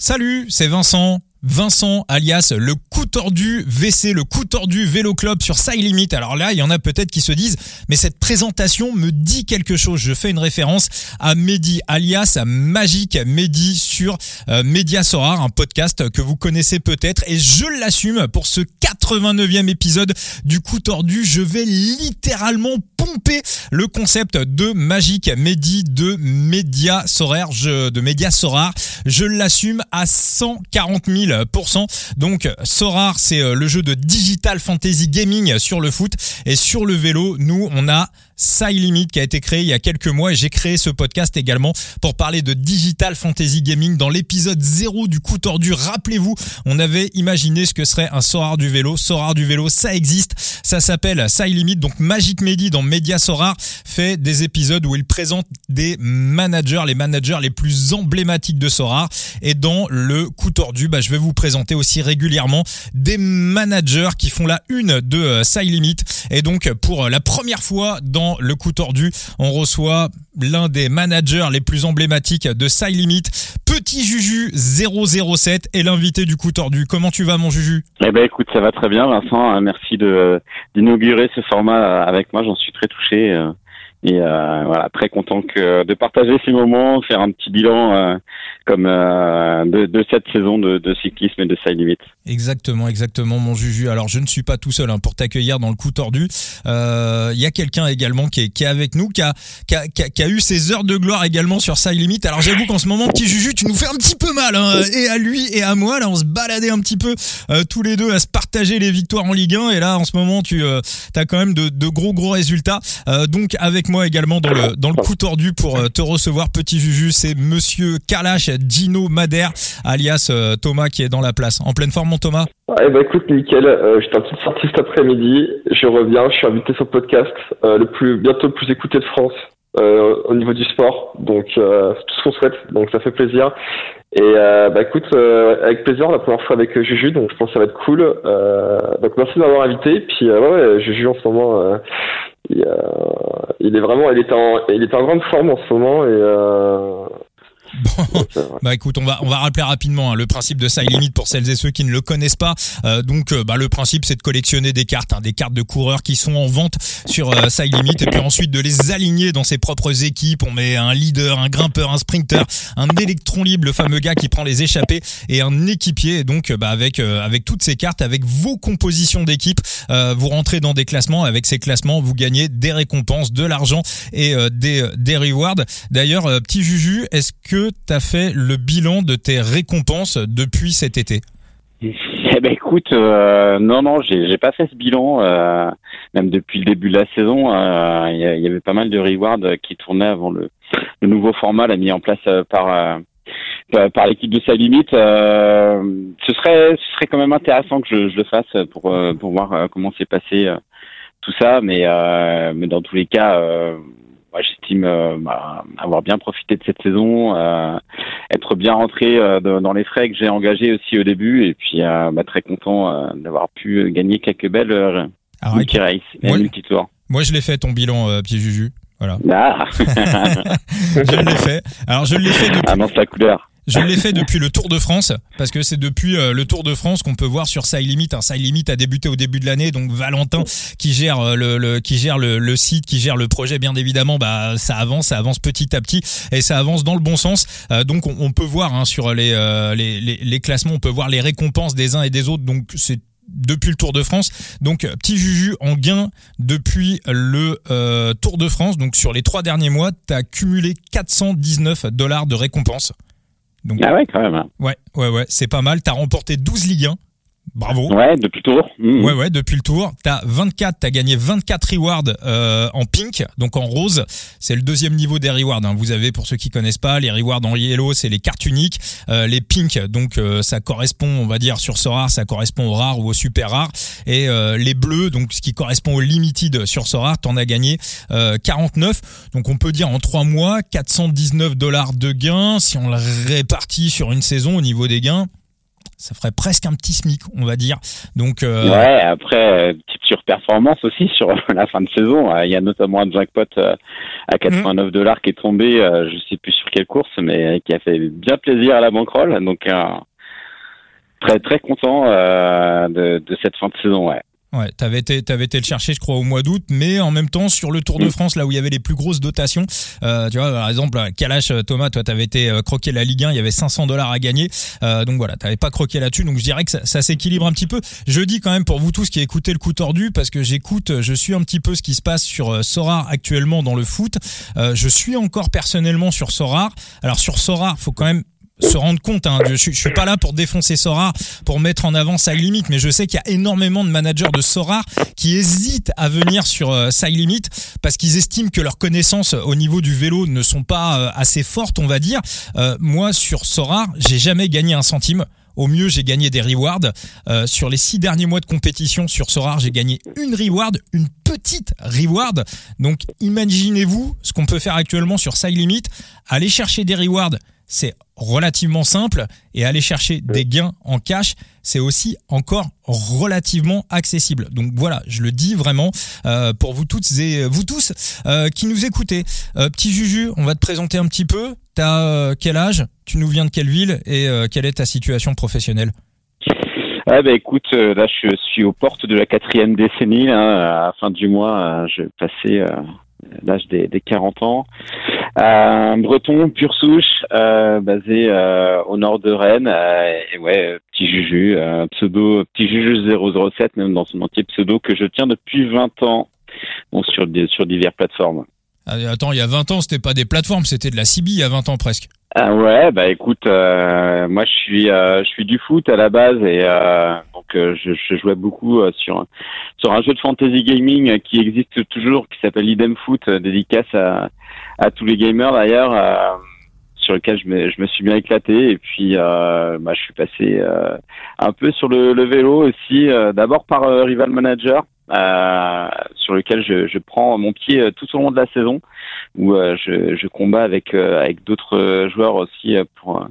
Salut, c'est Vincent. Vincent alias le coup tordu VC, le coup tordu vélo club sur Side Limit. Alors là, il y en a peut-être qui se disent, mais cette présentation me dit quelque chose. Je fais une référence à Mehdi alias à Magique Mehdi sur euh, un podcast que vous connaissez peut-être et je l'assume pour ce 89e épisode du coup tordu. Je vais littéralement pomper le concept de Magique Mehdi de Media Sorar, je, de Media Sorar. Je l'assume à 140 000% donc Sorar, c'est euh, le jeu de digital fantasy gaming sur le foot. Et sur le vélo, nous on a Side Limit qui a été créé il y a quelques mois et j'ai créé ce podcast également pour parler de Digital Fantasy Gaming dans l'épisode 0 du coup tordu. Rappelez-vous, on avait imaginé ce que serait un Sorar du vélo. Sorar du vélo, ça existe. Ça s'appelle Side Limit. Donc Magic Medi dans Media Sorar fait des épisodes où il présente des managers, les managers les plus emblématiques de Sorar. Et dans le coup tordu, bah, je vais vous présenter aussi régulièrement des managers qui font la une de euh, Side Limit. Et donc pour la première fois dans le coup tordu, on reçoit l'un des managers les plus emblématiques de Side Limit, Petit Juju 007 et l'invité du coup tordu. Comment tu vas mon Juju? Eh ben écoute, ça va très bien Vincent, hein, merci de d'inaugurer ce format avec moi, j'en suis très touché. Euh, et euh, très content de partager ces moments, faire un petit bilan euh, comme euh, de, de, cette saison de, de, cyclisme et de side limit. Exactement, exactement, mon Juju. Alors, je ne suis pas tout seul hein, pour t'accueillir dans le coup tordu. Il euh, y a quelqu'un également qui est, qui est avec nous, qui a, qui, a, qui, a, eu ses heures de gloire également sur side limit. Alors, j'avoue qu'en ce moment, petit Juju, tu nous fais un petit peu mal, hein, et à lui et à moi. Là, on se baladait un petit peu euh, tous les deux à se partager les victoires en Ligue 1. Et là, en ce moment, tu as quand même de, de, gros, gros résultats. donc, avec moi également dans le, dans le coup tordu pour euh, te recevoir, petit Juju. C'est monsieur Kalash Dino Madère, alias euh, Thomas, qui est dans la place. En pleine forme, mon Thomas? Eh ben, écoute, nickel. Euh, J'étais un petit sorti cet après-midi. Je reviens. Je suis invité sur le podcast, le plus, bientôt le plus écouté de France. Euh, au niveau du sport. Donc euh, tout ce qu'on souhaite. Donc ça fait plaisir. Et euh, bah écoute, avec plaisir la première fois avec Juju, donc je pense que ça va être cool. donc merci de m'avoir invité. Puis Juju en ce moment, il, il, est vraiment, il est en, il est en grande forme en ce moment et Bon, bah écoute, on va on va rappeler rapidement hein, le principe de Side Limit pour celles et ceux qui ne le connaissent pas. Euh, donc, euh, bah, le principe c'est de collectionner des cartes, hein, des cartes de coureurs qui sont en vente sur euh, Side Limit, et puis ensuite de les aligner dans ses propres équipes. On met un leader, un grimpeur, un sprinter, un électron libre, le fameux gars qui prend les échappées, et un équipier. Donc, bah, avec avec toutes ces cartes, avec vos compositions d'équipe, vous rentrez dans des classements. Avec ces classements, vous gagnez des récompenses, de l'argent et des des rewards. D'ailleurs, petit Juju, est-ce que tu as fait le bilan de tes récompenses depuis cet été eh ben écoute, euh, non non, j'ai pas fait ce bilan, euh, même depuis le début de la saison. Euh, il y, avait pas mal de rewards qui tournaient avant le, nouveau format, là, mis en place par par l'équipe de sa limite. ce serait ce serait quand même intéressant que je, je le fasse pour pour voir comment s'est passé tout ça, mais mais dans tous les cas j'estime euh, bah, avoir bien profité de cette saison, euh, être bien rentré euh, dans les frais que j'ai engagés aussi au début, et puis bah, très content d'avoir pu gagner quelques belles multi-races et multi-tours. Moi, je l'ai fait ton bilan, Pied Juju. Voilà. Ah. je l'ai fait. Alors, je l'ai fait depuis. Ah non, la couleur. Je l'ai fait depuis le Tour de France parce que c'est depuis euh, le Tour de France qu'on peut voir sur Side Limit. Un Side Limit a débuté au début de l'année, donc Valentin qui gère euh, le, qui gère le, site, qui gère le projet, bien évidemment, bah ça avance, ça avance petit à petit et ça avance dans le bon sens. Euh, donc on, peut voir hein, sur les, les, les classements, on peut voir les récompenses des uns et des autres. Donc c'est depuis le Tour de France. Donc petit Juju en gain depuis le Tour de France. Donc sur les trois derniers mois, tu as cumulé 419 dollars de récompenses ah ouais, quand même. Hein. Ouais, ouais, ouais, c'est pas mal. T'as remporté 12 Ligue 1. Bravo. Ouais, depuis le tour. Mmh. Ouais, ouais, depuis le tour. T'as 24, t'as gagné 24 rewards euh, en pink, donc en rose. C'est le deuxième niveau des rewards. Hein. Vous avez, pour ceux qui connaissent pas, les rewards en yellow, c'est les cartes uniques. Euh, les pink, donc euh, ça correspond, on va dire, sur ce rare, ça correspond au rare ou au super rare. Et euh, les bleus, donc ce qui correspond au limited sur ce rare, t'en as gagné 49. Donc on peut dire en trois mois, 419 dollars de gains. Si on le répartit sur une saison au niveau des gains, ça ferait presque un petit SMIC, on va dire. Donc euh... ouais, après petite surperformance aussi sur la fin de saison. Il y a notamment un jackpot à 89 dollars qui est tombé, je sais plus sur quelle course, mais qui a fait bien plaisir à la banquerolle. Donc très très content de, de cette fin de saison. Ouais. Ouais, t'avais été, t'avais été le chercher, je crois, au mois d'août, mais en même temps sur le Tour de mm. France, là où il y avait les plus grosses dotations, euh, tu vois, par exemple, Kalash, euh, Thomas, toi, t'avais été euh, croqué la Ligue 1, il y avait 500 dollars à gagner, euh, donc voilà, t'avais pas croqué là-dessus, donc je dirais que ça, ça s'équilibre un petit peu. Je dis quand même pour vous tous qui écoutez le coup tordu, parce que j'écoute, je suis un petit peu ce qui se passe sur euh, Sorar actuellement dans le foot. je suis encore personnellement sur Sorar. Alors sur Sorar, faut quand même se rendre compte. Hein, je, je, suis pas là pour défoncer Sora, pour mettre en avant Side Limit, mais je sais qu'il y a énormément de managers de Sora qui hésitent à venir sur euh, Side Limit parce qu'ils estiment que leurs connaissances au niveau du vélo ne sont pas euh, assez fortes, on va dire. Euh, moi, sur Sora, j'ai jamais gagné un centime. Au mieux, j'ai gagné des rewards. Euh, sur les six derniers mois de compétition sur Sorar, j'ai gagné une reward, une petite reward. Donc, imaginez-vous ce qu'on peut faire actuellement sur Side Limit. Aller chercher des rewards c'est relativement simple et aller chercher des gains en cash, c'est aussi encore relativement accessible. Donc voilà, je le dis vraiment euh, pour vous toutes et vous tous euh, qui nous écoutez. Euh, petit Juju, on va te présenter un petit peu. T'as quel âge? Tu nous viens de quelle ville et quelle est ta situation professionnelle? Ah bah écoute, là je suis aux portes de la quatrième décennie. À la fin du mois, je vais passer l'âge des, des, 40 ans. Euh, breton, pure souche, euh, basé euh, au nord de Rennes. Euh, et ouais, petit Juju, pseudo, petit Juju 007, même dans son entier pseudo que je tiens depuis 20 ans, bon, sur, sur diverses plateformes. Ah, attends, il y a 20 ans, c'était pas des plateformes, c'était de la CB il y a 20 ans presque. Ah ouais, bah écoute, euh, moi je suis euh, je suis du foot à la base et euh, donc je, je, jouais beaucoup sur sur un jeu de fantasy gaming qui existe toujours qui s'appelle Idem Foot, dédicace à à tous les gamers d'ailleurs sur lequel je me, je me suis bien éclaté et puis euh, bah, je suis passé un peu sur le, le vélo aussi d'abord par Rival Manager euh, sur lequel je, je, prends mon pied euh, tout au long de la saison, où euh, je, je, combats avec avec d'autres joueurs aussi pour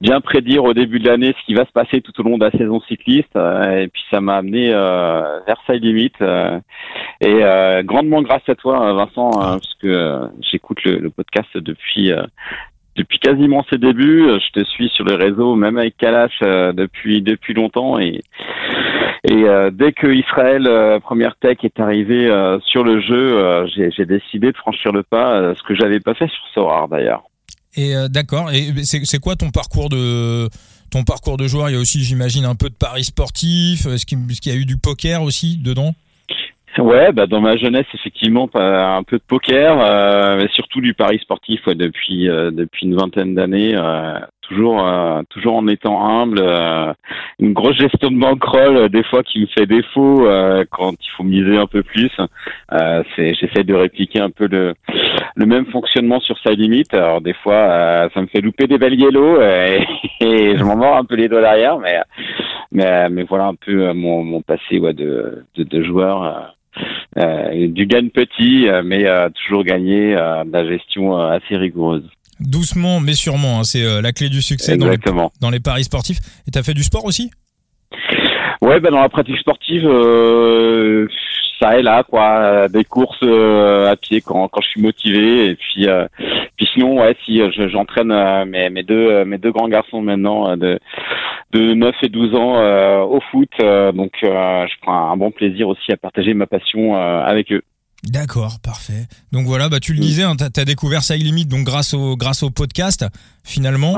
bien prédire au début de l'année ce qui va se passer tout au long de la saison cycliste. et puis ça m'a amené euh, vers sa limite. et grandement grâce à toi, Vincent, parce que j'écoute le, le, podcast depuis depuis quasiment ses débuts. Je te suis sur les réseaux, même avec Kalash depuis depuis longtemps et euh, dès que Israël euh, Première Tech est arrivé euh, sur le jeu, j'ai décidé de franchir le pas, ce que j'avais pas fait sur Sorar d'ailleurs. Et d'accord. Et c'est quoi ton parcours de ton parcours de joueur? Il y a aussi, j'imagine, un peu de paris sportif. Est-ce qu'il y a eu du poker aussi dedans? Ouais, bah dans ma jeunesse effectivement un peu de poker, euh, mais surtout du pari sportif depuis depuis une vingtaine d'années toujours euh, toujours en étant humble euh, une grosse gestion de bankroll euh, des fois qui me fait défaut quand il faut miser un peu plus c'est j'essaie de répliquer un peu le le même fonctionnement sur sa limite. Alors des fois ça me fait louper des belles yellow et, et je m'en mords un peu les doigts derrière mais mais mais voilà un peu mon mon passé ouais de de, de joueur du gagne petit, mais toujours gagner de la gestion assez rigoureuse doucement mais sûrement. Hein, c'est euh, la clé du succès dans les, dans les, paris sportifs. Et tu as fait du sport aussi? Ouais, bah dans la pratique sportive, euh, ça est là, quoi. Des courses euh, à pied quand, quand je suis motivé. Et puis, puis sinon, ouais, si j'entraîne mes, mes, deux, mes deux grands garçons maintenant de, de 9 et 12 ans au foot. donc, je prends un bon plaisir aussi à partager ma passion avec eux. D'accord, parfait. Donc voilà, bah tu le disais, hein, tu as, découvert Side Limit donc grâce au grâce au podcast finalement.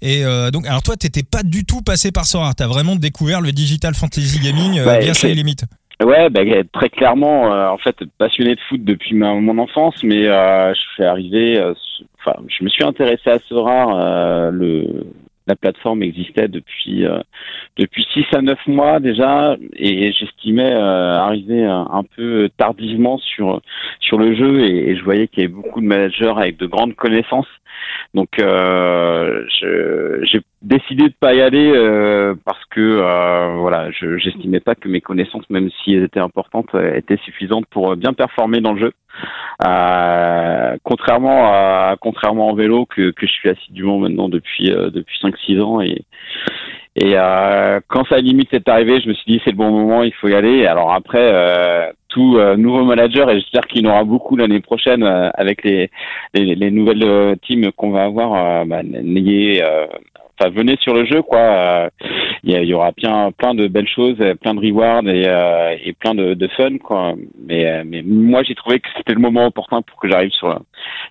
Et euh, donc alors toi t'étais pas du tout passé par Sora, tu as vraiment découvert le digital fantasy gaming euh, via Side Limit. Ouais, bah, très clairement, euh, en fait, passionné de foot depuis ma, mon enfance, mais je suis arrivé, enfin, je me suis intéressé à Sora le la plateforme existait depuis euh, depuis six à neuf mois déjà et j'estimais euh, arriver un, peu tardivement sur sur le jeu et, je voyais qu'il y avait beaucoup de managers avec de grandes connaissances. Donc euh, j'ai décidé de pas y aller euh, parce que euh, voilà, je j'estimais pas que mes connaissances, même si elles étaient importantes, étaient suffisantes pour bien performer dans le jeu. contrairement à contrairement en vélo que, que je suis assidûment maintenant depuis depuis 5-6 ans et Et euh, quand ça limite est arrivé, je me suis dit c'est le bon moment, il faut y aller. Alors après, euh, tout euh, nouveau manager, et j'espère qu'il y en aura beaucoup l'année prochaine euh, avec les, les, les nouvelles euh, teams qu'on va avoir. bah, n'ayez, enfin venez sur le jeu quoi. Il y, y, aura bien plein de belles choses, plein de rewards et, et plein de, de, fun quoi. Mais, mais moi j'ai trouvé que c'était le moment opportun pour que j'arrive sur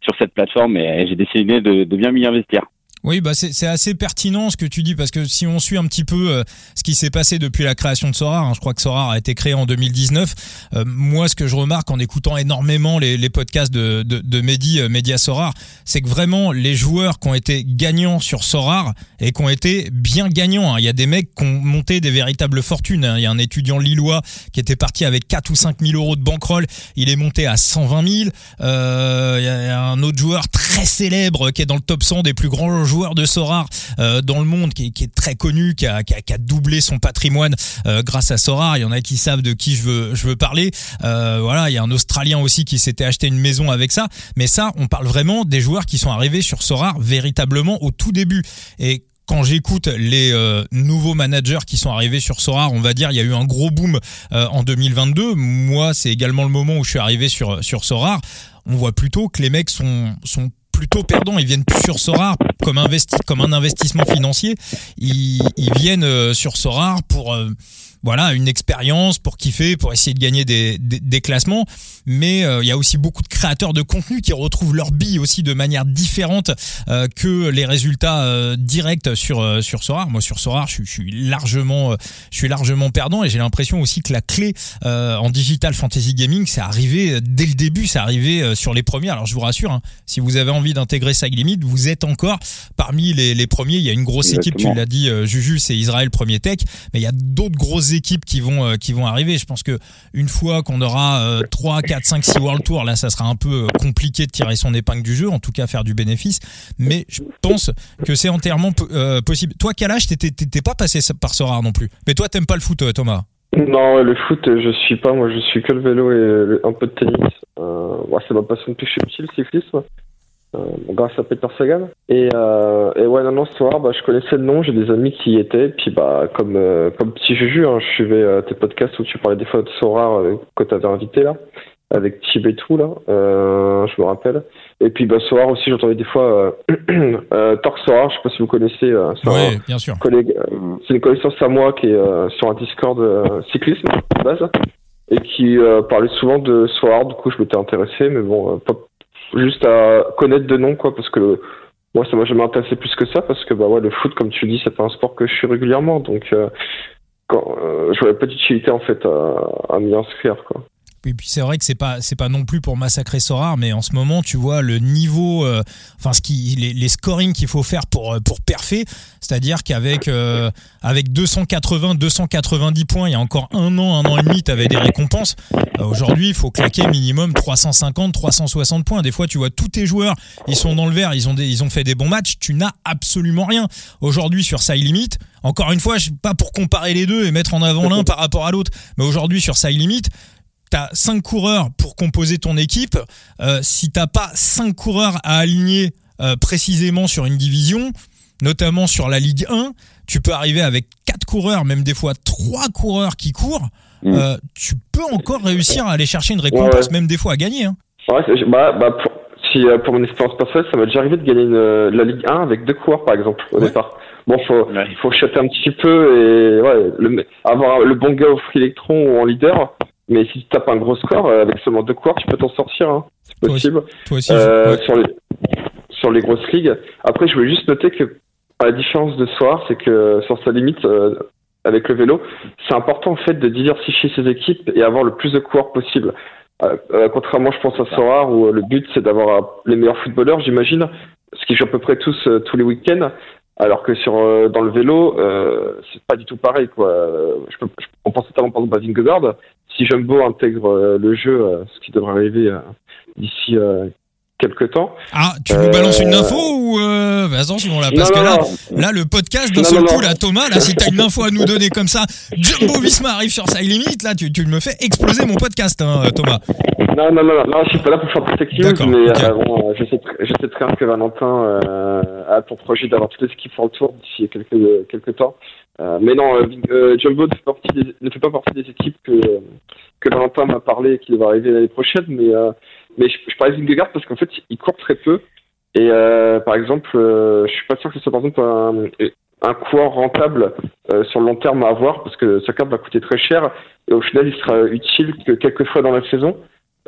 sur cette plateforme et, j'ai décidé de, de bien m'y investir. Oui, bah c'est assez pertinent ce que tu dis parce que si on suit un petit peu euh, ce qui s'est passé depuis la création de Sorar, hein, je crois que Sorar a été créé en 2019. Euh, moi, ce que je remarque en écoutant énormément les, les podcasts de, de, de Mehdi, euh, Media Sorar, c'est que vraiment les joueurs qui ont été gagnants sur Sorar et qui ont été bien gagnants. Hein. Il y a des mecs qui ont monté des véritables fortunes. Hein. Il y a un étudiant lillois qui était parti avec 4 ou 5 000 euros de bankroll. Il est monté à 120 000. Euh, il y a un autre joueur très célèbre qui est dans le top 100 des plus grands joueur de Sorar euh, dans le monde qui est, très connu, qui a, doublé son patrimoine euh, grâce à Sorar. Il y en a qui savent de qui je veux, je veux parler. Euh, voilà, il y a un Australien aussi qui s'était acheté une maison avec ça. Mais ça, on parle vraiment des joueurs qui sont arrivés sur Sorar véritablement au tout début. Et quand j'écoute les nouveaux managers qui sont arrivés sur Sorar, on va dire il y a eu un gros boom en 2022. Moi, c'est également le moment où je suis arrivé sur sur Sorar. On voit plutôt que les mecs sont sont plutôt perdants. Ils viennent plus sur Sorar comme, investi comme un investissement financier. Ils, ils viennent euh, sur Sorar pour euh, voilà une expérience pour kiffer, pour essayer de gagner des, des, classements. Mais euh, il y a aussi beaucoup de créateurs de contenu qui retrouvent leur bille aussi de manière différente euh, que les résultats euh, directs sur sur Sorar. Moi sur Sorar, je, je suis largement je suis largement perdant et j'ai l'impression aussi que la clé en digital fantasy gaming, c'est arrivé dès le début, c'est arrivé sur les premiers. Alors je vous rassure, hein, si vous avez envie d'intégrer Side Limit, vous êtes encore parmi les, les premiers. Il y a une grosse équipe, tu l'as dit, Juju, c'est Israël Premier Tech, mais il y a d'autres grosses équipes qui vont euh, qui vont arriver. Je pense que une fois qu'on aura 3 4 5 6 World Tour, là ça sera un peu euh, compliqué de tirer son épingle du jeu, en tout cas faire du bénéfice, mais je pense que c'est entièrement euh, possible. Toi Kalash, t'étais pas passé par ce rare non plus. Mais toi t'aimes pas le foot Thomas? Non, le foot, je suis pas. Moi, je suis que le vélo et un peu de tennis. Euh, c'est ma passion depuis que je suis petit, le cyclisme. Euh, grâce à Peter Sagan. Et, euh, et ouais, non, non, ce soir, bah, je connaissais le nom, j'ai des amis qui y étaient. Puis, bah, comme, euh, comme petit Juju, hein, je suivais euh, tes podcasts où tu parlais des fois de Sora que tu avais invité là, avec Tib et tout, là, je me rappelle. Et puis, bah, Sora aussi, j'entendais des fois Torque Sora, je sais pas si vous connaissez. bien sûr. c'est une connaissance à moi qui est sur un Discord cyclisme, de base. Et qui parlait souvent de Sora, du coup, je m'étais intéressé, mais bon, pas juste à connaître de nom, quoi, parce que moi, ça m'a jamais intéressé plus que ça, parce que bah ouais, le foot, comme tu dis, c'est pas un sport que je suis régulièrement, donc euh, quand, euh, je voyais pas d'utilité en fait à, à m'y inscrire, quoi. Et puis c'est vrai que c'est pas pas non plus pour massacrer Sorar, mais en ce moment tu vois le niveau, euh, enfin les, scorings qu'il faut faire pour euh, pour perfer, c'est-à-dire qu'avec euh, avec 280 290 points, il y a encore un an un an et demi, tu avais des récompenses. Aujourd'hui, il faut claquer minimum 350 360 points. Des fois, tu vois tous tes joueurs, ils sont dans le vert, ils ont des, ils ont fait des bons matchs, tu n'as absolument rien. Aujourd'hui sur Side Limit, encore une fois, pas pour comparer les deux et mettre en avant l'un par rapport à l'autre, mais aujourd'hui sur Side Limit, t'as cinq coureurs pour composer ton équipe. Euh, si t'as pas cinq coureurs à aligner euh, précisément sur une division, notamment sur la Ligue 1, tu peux arriver avec quatre coureurs, même des fois trois coureurs qui courent. Mm. Euh, tu peux encore réussir à aller chercher une récompense, même des fois à gagner. Hein. Ouais, bah, bah, pour, si, pour mon expérience personnelle, ça m'a déjà arrivé de gagner la Ligue 1 avec deux coureurs, par exemple, au départ. Bon, faut, il faut chuter un petit peu et ouais, le, avoir le bon gars au free électron ou en leader, mais si tu tapes un gros score, euh, avec seulement deux coureurs, tu peux t'en sortir. Hein. C'est possible. Toi aussi, euh, sur, les, sur les grosses ligues. Après, je voulais juste noter que, à la différence de Soir, c'est que sur sa limite, euh, avec le vélo, c'est important en fait de diversifier ses équipes et avoir le plus de coureurs possible. Euh, contrairement, je pense à Sorar, où le but c'est d'avoir les meilleurs footballeurs, j'imagine, ce qui joue à peu près tous tous les week-ends. Alors que sur dans le vélo, euh, c'est pas du tout pareil quoi. Je peux, on pense notamment par exemple à Vingegaard, si Jumbo intègre euh, le jeu, euh, ce qui devrait arriver euh, d'ici quelques temps. Ah, tu nous balances une info ou euh... attention là parce que là, là le podcast d'un seul coup là Thomas là si t'as une info à nous donner comme ça, Jumbo Visma arrive sur sa limite là tu, tu me fais exploser mon podcast hein, Thomas. Non, non, non, non, je suis pas là pour faire news, mais bon, je, sais, je sais très bien que Valentin a pour projet d'avoir toutes les équipes sur le tour d'ici quelques, quelques temps. Mais non, Jumbo ne fait, partie des, ne fait pas partie des équipes que, que Valentin m'a parlé et qui va arriver l'année prochaine, mais, mais je, je parlais de Vingegaard parce qu'en fait, il court très peu. Et par exemple, je suis pas sûr que ce soit par exemple un, un coureur rentable euh, sur le long terme à avoir parce que sa carte va coûter très cher et au final il sera utile que quelques fois dans la saison.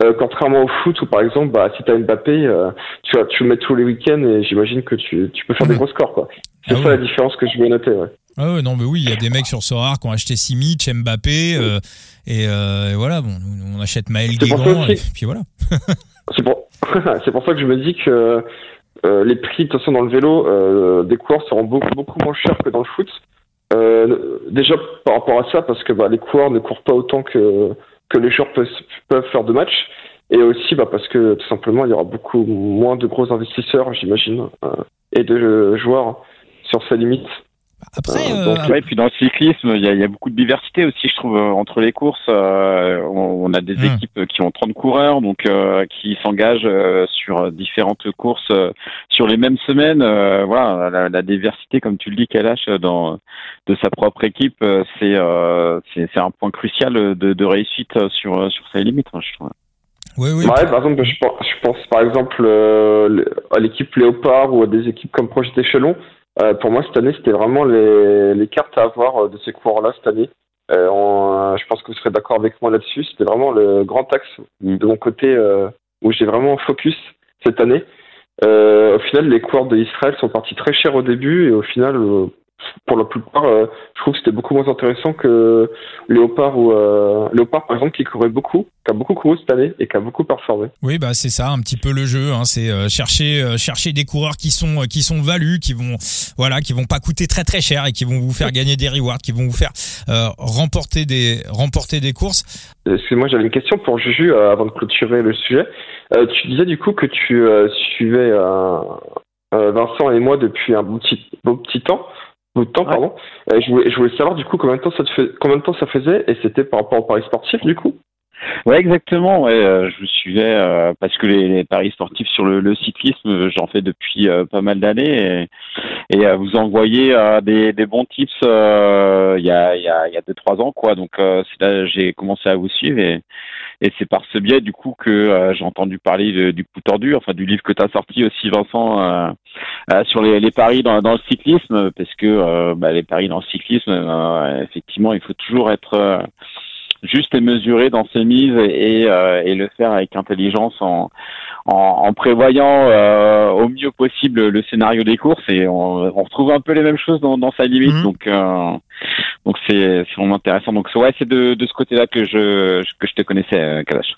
Euh, contrairement au foot où par exemple bah, si tu as Mbappé euh, tu, tu le mets tous les week-ends et j'imagine que tu, tu peux faire des gros scores quoi. C'est ah ça la différence que je veux noter ouais. Ah ouais, non mais oui il y a des mecs sur Sorare qui ont acheté Simic, Mbappé euh, et, et, voilà bon on achète Maël Guégan et puis voilà. c'est pour ça que je me dis que euh, les prix, de toute façon, dans le vélo, euh, des coureurs seront beaucoup, beaucoup moins chers que dans le foot. Euh, déjà par rapport à ça, parce que bah, les coureurs ne courent pas autant que, que les joueurs peuvent, peuvent faire de matchs. Et aussi bah, parce que tout simplement, il y aura beaucoup moins de gros investisseurs, j'imagine, et de joueurs sur sa limite. Après, euh, euh, ouais, puis dans le cyclisme, il y a, y a, beaucoup de diversité aussi, je trouve, euh, entre les courses. on, a des hmm. équipes qui ont 30 coureurs, donc qui s'engagent sur différentes courses sur les mêmes semaines. voilà, la, la, diversité, comme tu le dis, Kalash, dans de sa propre équipe, c'est c'est un point crucial de, de réussite sur sur ses limites, hein, je trouve. Oui, oui. Ouais, par exemple, je pense, je pense par exemple à l'équipe Léopard ou à des équipes comme Projet Échelon euh, pour moi, cette année, c'était vraiment les, les, cartes à avoir euh, de ces coureurs-là cette année. Euh, je pense que vous serez d'accord avec moi là-dessus. C'était vraiment le grand axe de mon côté où j'ai vraiment focus cette année. au final, les coureurs d'Israël sont partis très cher au début et au final, pour la plupart, euh, je trouve que c'était beaucoup moins intéressant que Léopard ou euh, Léopard par exemple qui courait beaucoup, qui a beaucoup couru cette année et qui a beaucoup performé. Oui, bah c'est ça, un petit peu le jeu. Hein, c'est euh, chercher chercher des coureurs qui sont qui sont valus, qui vont voilà, qui vont pas coûter très très cher et qui vont vous faire gagner des rewards, qui vont vous faire remporter des remporter des courses. Excuse-moi, j'avais une question pour Juju avant de clôturer le sujet. tu disais du coup que tu suivais Vincent et moi depuis un petit, beau petit temps de temps, pardon. Euh, je, voulais, je, voulais, savoir du coup combien de temps ça, te fait, combien de temps ça faisait et c'était par rapport au paris sportif du coup? Ouais, exactement. Ouais, euh, je vous suivais euh, parce que les, les, paris sportifs sur le, le cyclisme, j'en fais depuis pas mal d'années et, et vous envoyez des, des, bons tips il y a il y a il y a deux trois ans quoi. Donc c'est là j'ai commencé à vous suivre et, et c'est par ce biais du coup que j'ai entendu parler du coup tordu, enfin du livre que tu as sorti aussi Vincent sur les, paris dans, le cyclisme parce que bah, les paris dans le cyclisme effectivement il faut toujours être juste et mesuré dans ses mises et, euh, et, le faire avec intelligence en, en, en prévoyant euh, au mieux possible le scénario des courses et on, on retrouve un peu les mêmes choses dans, dans sa limite mhm. donc euh, donc c'est vraiment intéressant donc ouais c'est de, de ce côté là que je que je te connaissais Kalash.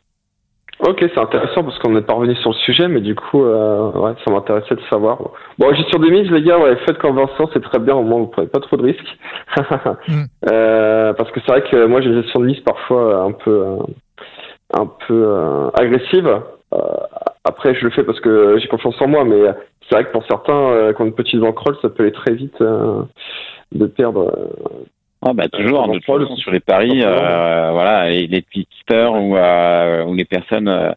Ok, c'est intéressant parce qu'on n'est pas revenu sur le sujet, mais du coup, euh, ouais, ça m'intéressait de savoir. Bon, gestion des mises, les gars, ouais, faites comme Vincent, c'est très bien, au moins vous prenez pas trop de risques. Mm. euh, parce que c'est vrai que moi j'ai une gestion de mise parfois un peu, euh, un peu euh, agressive. Euh, après, je le fais parce que j'ai confiance en moi, mais c'est vrai que pour certains, quand une petite bankroll, ça peut aller très vite de perdre ah bah toujours, de toute façon, sur les paris, euh, voilà, et les tipsters ou, euh, ou les personnes euh,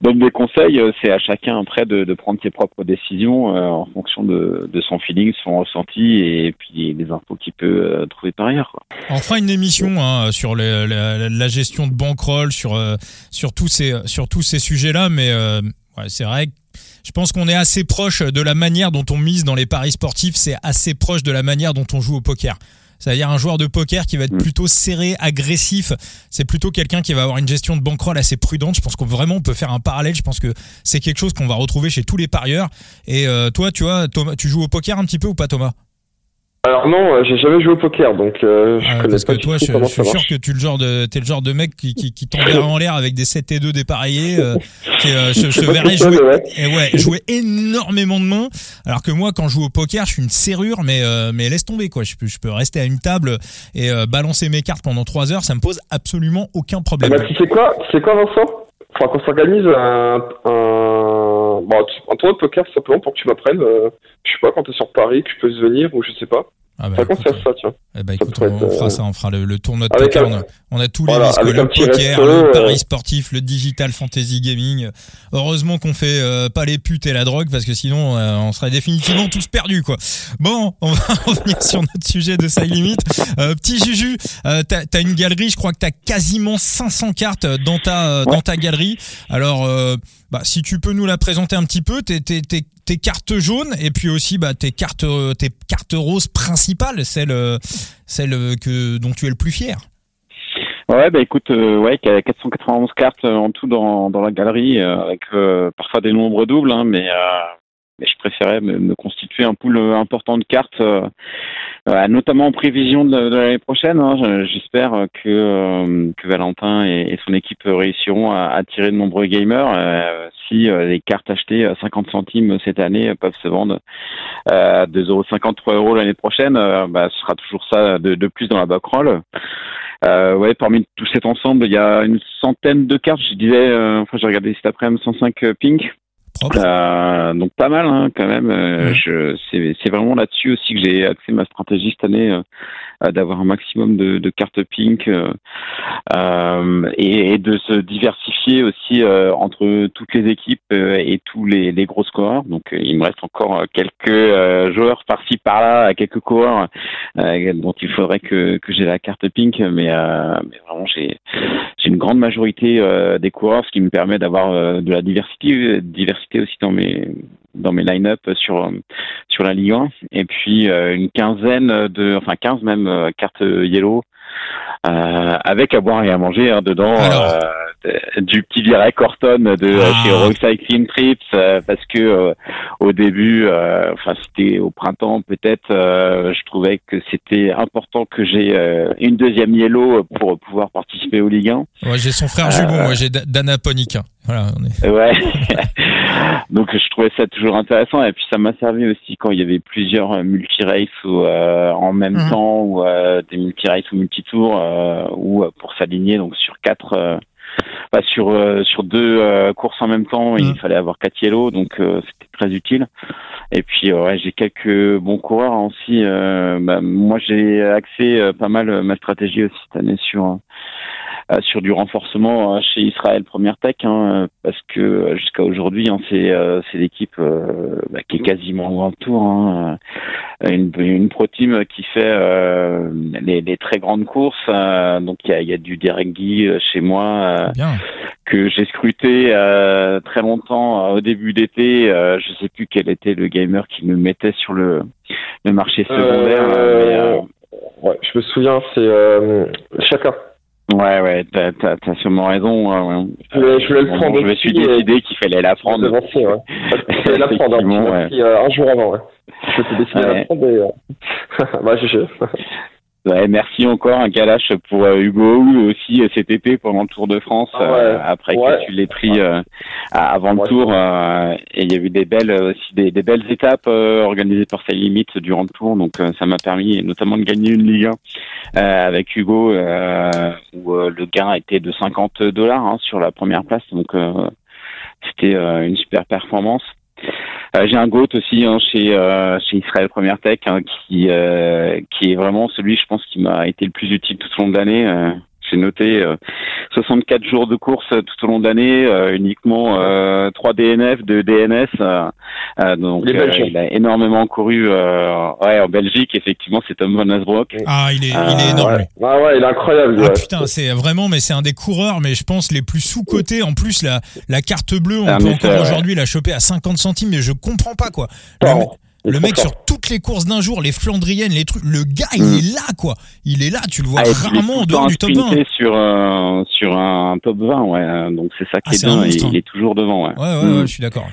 donnent des conseils, euh, c'est à chacun après de, de, prendre ses propres décisions euh, en fonction de, de, son feeling, son ressenti et puis des infos qu'il peut trouver par ailleurs. Quoi. On fera une émission hein, sur les, la, la, gestion de bankroll, sur sur tous ces sur tous ces sujets-là, mais ouais, c'est vrai que je pense qu'on est assez proche de la manière dont on mise dans les paris sportifs, c'est assez proche de la manière dont on joue au poker. C'est-à-dire un joueur de poker qui va être mm. plutôt serré, agressif. C'est plutôt quelqu'un qui va avoir une gestion de bankroll assez prudente. Je pense qu'on vraiment on peut faire un parallèle. Je pense que c'est quelque chose qu'on va retrouver chez tous les parieurs. Et euh, toi, tu vois, Thomas, tu joues au poker un petit peu ou pas, Thomas? Alors non, euh, j'ai jamais joué au poker, donc euh, je ah, connais parce pas que toi, je, je suis sûr que tu le genre de t'es le genre de mec qui qui, qui tomberait en l'air avec des 7 et 2 dépareillés. Euh, euh, je, je verrais jouer, et ouais, jouer énormément de mains. Alors que moi, quand je joue au poker, je suis une serrure, mais euh, mais laisse tomber quoi. Je peux je peux rester à une table et balancer mes cartes pendant 3 heures, ça me pose absolument aucun problème. Bah, tu sais quoi, tu sais quoi, Vincent? Faudra qu'on s'organise un, un, bon, tournoi de poker simplement pour que tu m'apprennes. je sais pas quand t'es sur Paris, que je peux venir ou je sais pas. Ah bah, ça, tiens. Eh bah, écoute, on, fera ça, on fera le, tournoi de poker. On, a, tous les risques, le poker, le pari sportif, le digital fantasy gaming. Heureusement qu'on fait pas les putes et la drogue parce que sinon on serait définitivement tous perdus quoi. Bon, on va revenir sur notre sujet de Side Limit. petit Juju, t'as as une galerie, je crois que t'as quasiment 500 cartes dans ta dans ta galerie. Alors bah, si tu peux nous la présenter un petit peu, tes, tes, tes, tes cartes jaunes et puis aussi bah, tes cartes tes cartes roses principales, celles celles que dont tu es le plus fier. Ouais, bah écoute, euh, ouais, 491 cartes en tout dans, dans la galerie, euh, avec euh, parfois des nombres doubles, hein, mais, mais je préférais me, constituer un pool important de cartes euh, notamment en prévision de, l'année prochaine. Hein, J'espère que, euh, Valentin et, son équipe réussiront à attirer de nombreux gamers. Euh, si les cartes achetées à 50 centimes cette année peuvent se vendre à 2,50 3 euros l'année prochaine, bah, ce sera toujours ça de, plus dans la backroll. Euh, parmi tout cet ensemble, il y a une centaine de cartes. Je disais, enfin, j'ai regardé cet après-midi 105 Euh, donc pas mal hein, quand même. Euh, je, c'est, c'est vraiment là-dessus aussi que j'ai axé ma stratégie cette année, euh, d'avoir un maximum de, de cartes pink euh, et, et, de se diversifier aussi entre toutes les équipes et tous les, les gros scoreurs. Donc il me reste encore quelques joueurs par-ci par-là, quelques coureurs dont il faudrait que, que j'ai la carte pink, mais, mais vraiment j'ai, une grande majorité des coureurs, ce qui me permet d'avoir de la diversité, diversité aussi dans mes dans mes line-up sur sur la Ligue 1 et puis euh, une quinzaine de enfin 15 même euh, cartes yellow euh, avec à boire et à manger hein, dedans du petit direct Corton de ah. chez Recycling Trips parce que au début enfin c'était au printemps peut-être je trouvais que c'était important que j'ai une deuxième yellow pour pouvoir participer aux Ligue 1 ouais, j'ai son frère jumeau moi j'ai Dana Ponic voilà, on est... ouais donc je trouvais ça toujours intéressant et puis ça m'a servi aussi quand il y avait plusieurs euh, multi-races ou euh, en même mhm. temps ou euh, des multi-races ou multi-tours ou pour s'aligner donc sur quatre bah, sur sur deux courses en même temps il mhm. fallait avoir quatre yellow donc c'était très utile et puis ouais j'ai quelques bons coureurs aussi bah, moi j'ai axé pas mal ma stratégie aussi cette année sur euh, sur du renforcement euh, chez Israël Première Tech, hein, parce que euh, jusqu'à aujourd'hui, hein, c'est c'est l'équipe bah, qui est quasiment loin de tour. Hein, une, une pro team qui fait les, les, très grandes courses. donc il y a, y a, du Derek chez moi que j'ai scruté très longtemps au début d'été. je sais plus quel était le gamer qui me mettait sur le, le marché secondaire. Mais, ouais, je me souviens, c'est chacun. Ouais, ouais, t'as, t'as, t'as sûrement raison. Ouais, Je, voulais le prendre. je me suis décidé qu'il fallait la prendre. Devancer, ouais. Il fallait la prendre. Hein, ouais. Euh, un jour avant, ouais. Je suis décidé ouais. à la prendre et. Euh... bah, GG. Ouais, merci encore un galache pour euh, Hugo aussi euh, cet été pendant le Tour de France ah euh, après que tu l'aies pris avant le Tour et il y a eu des belles aussi des, des belles étapes organisées par sa limite durant le Tour donc ça m'a permis notamment de gagner une Ligue 1 avec Hugo où le gain était de 50 dollars hein, sur la première place donc c'était une super performance euh, j'ai un GOAT aussi hein, chez euh, chez Israël Première Tech hein, qui euh, qui est vraiment celui je pense qui m'a été le plus utile tout au long de l'année j'ai noté 64 jours de course tout au long de l'année, uniquement 3 DNF, 2 DNS. donc il a énormément couru ouais, en Belgique. Effectivement, c'est Tom Van Asbroek. Ah, il est, il est énorme. Ouais. ouais, il est incroyable. Ah, putain, c'est vraiment, mais c'est un des coureurs, mais je pense les plus sous cotés. En plus, la, la carte bleue, on peut encore aujourd'hui la choper à 50 centimes, mais je comprends pas quoi. Le mec sur toutes les courses d'un jour, les Flandriennes, les trucs, le gars il mm. est là quoi. Il est là, tu le vois ah, rarement en dehors du top 20. sur un sur un top 20 ouais, donc c'est ça qui ah, est bien, il, est toujours devant ouais. Ouais ouais, ouais mm. je suis d'accord.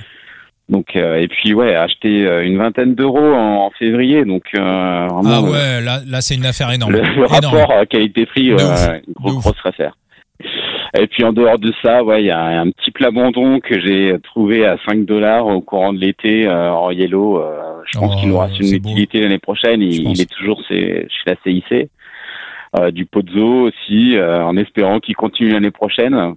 Donc euh, et puis ouais, acheter euh, une vingtaine d'euros en, février, donc euh, vraiment, Ah ouais, là là c'est une affaire énorme. Le, rapport qualité-prix, euh, gros, grosse affaire. Et puis en dehors de ça, ouais, il y a un petit plabondon que j'ai trouvé à 5 dollars au courant de l'été euh, en yellow. Euh, je pense qu'il aura oh, une utilité l'année prochaine. Il, est toujours chez, la CIC. Euh, du Pozzo aussi, en espérant qu'il continue l'année prochaine.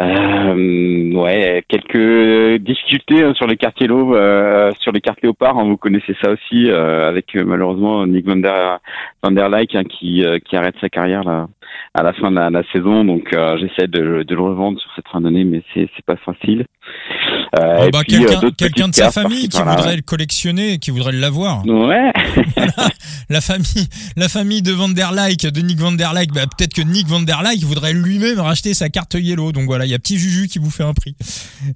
Euh, ouais, quelques difficultés hein, sur les quartiers low, euh, sur les cartes léopards. Hein, vous connaissez ça aussi, euh, avec euh, malheureusement Nick Van der, Van der Leik hein, qui, qui arrête sa carrière là à la fin de la, saison. Donc j'essaie de, de, le revendre sur cette fin d'année, mais c'est pas facile. Euh, bah, quelqu'un de sa famille qui voudrait le collectionner, qui voudrait l'avoir. Ouais. la famille, la famille de Van der Leik, de Nick Van der Leik, bah, peut-être que Nick Van der Leik voudrait lui-même racheter sa carte yellow. Donc voilà, il y a petit Juju qui vous fait un prix.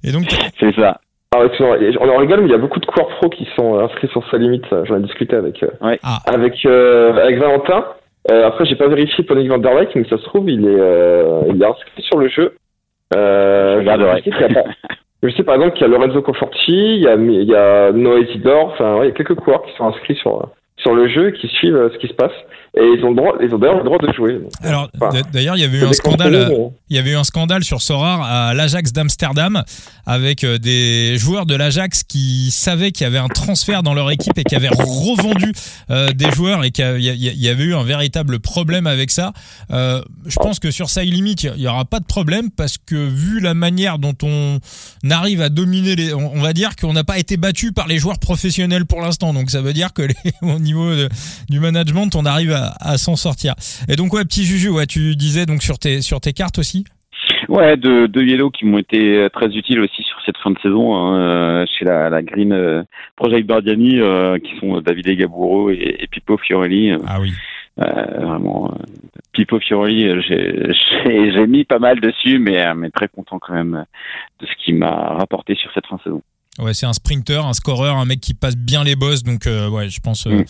Et donc. C'est ça. Ah, on en rigole, mais il y a beaucoup de coureurs pro qui sont inscrits sur sa limite. J'en ai discuté avec, euh, ah. avec, euh, avec Valentin. Euh, après, j'ai pas vérifié pour Nick Van der Leik, mais ça se trouve, il est, il est inscrit sur le jeu. Euh, je, je sais par exemple qu'il y a Lorenzo Conforti, il y a, Noé Zidor, enfin, il y a quelques coureurs qui sont inscrits sur, sur le jeu qui suivent euh, ce qui se passe et ils ont le droit ils ont d'ailleurs le droit de jouer. Alors d'ailleurs il y avait eu un scandale euh, il y avait eu un scandale sur Sorar à l'Ajax d'Amsterdam avec euh, des joueurs de l'Ajax qui savaient qu'il y avait un transfert dans leur équipe et qui avaient revendu des joueurs et qu'il y avait eu un véritable problème avec ça. je pense que sur ça limite il y aura pas de problème parce que vu la manière dont on arrive à dominer les on va dire qu'on n'a pas été battu par les joueurs professionnels pour l'instant donc ça veut dire que les, au niveau du management on arrive à à, s'en sortir. Et donc ouais, petit Juju, ouais, tu disais donc sur tes sur tes cartes aussi? Ouais, deux, deux yellow qui m'ont été très utiles aussi sur cette fin de saison hein, euh, chez la, la Green euh, Project Bardiani, euh, qui sont David Gaburo et, et Pippo Fiorelli. Ah oui. vraiment, Pippo Fiorelli, j'ai mis pas mal dessus, mais, mais très content quand même de ce qu'il m'a rapporté sur cette fin de saison. Ouais, c'est un sprinter, un scoreur, un mec qui passe bien les bosses, donc ouais, je pense. Mm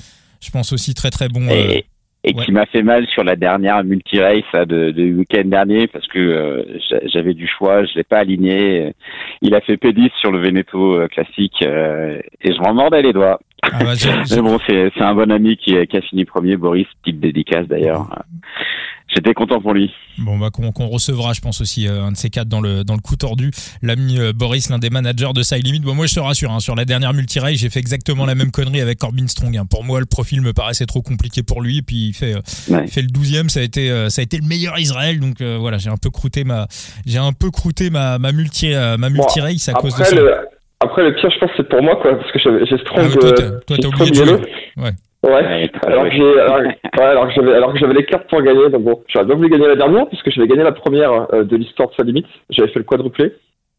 je pense aussi très très bon. Et, euh, qui m'a fait mal sur la dernière multi-race de, de week-end dernier parce que euh, j'avais du choix, je l'ai pas aligné. Il a fait P10 sur le Veneto euh, classique et je m'en mordais les doigts. Ah bah, Mais bon, c'est un bon ami qui, qui, a fini premier, Boris, petite dédicace d'ailleurs. J'étais content pour lui. Bon, bah, qu'on recevra, je pense aussi, euh, un de ces quatre dans le, dans le coup tordu. L'ami euh, Boris, l'un des managers de Side Limit. Bon, moi, je te rassure, hein, sur la dernière multi-race, j'ai fait exactement la même connerie avec Corbin Strong. Hein. Pour moi, le profil me paraissait trop compliqué pour lui. Puis il fait, euh, fait le 12 Ça a été, ça a été le meilleur Israël. Donc voilà, j'ai un peu croûté ma, j'ai un peu croûté ma, ma multi, ma multi race à cause de ça. après, le pire, je pense, c'est pour moi, quoi, parce que j'ai Strong. Ah, toi, t'as oublié de jouer. Ouais. Ouais, alors, que j'ai, alors, ouais, alors que j'avais, alors que j'avais les cartes pour gagner, donc bon, j'aurais bien voulu gagner la dernière, puisque j'avais gagné la première euh, de l'histoire de sa limite, j'avais fait le quadruplé,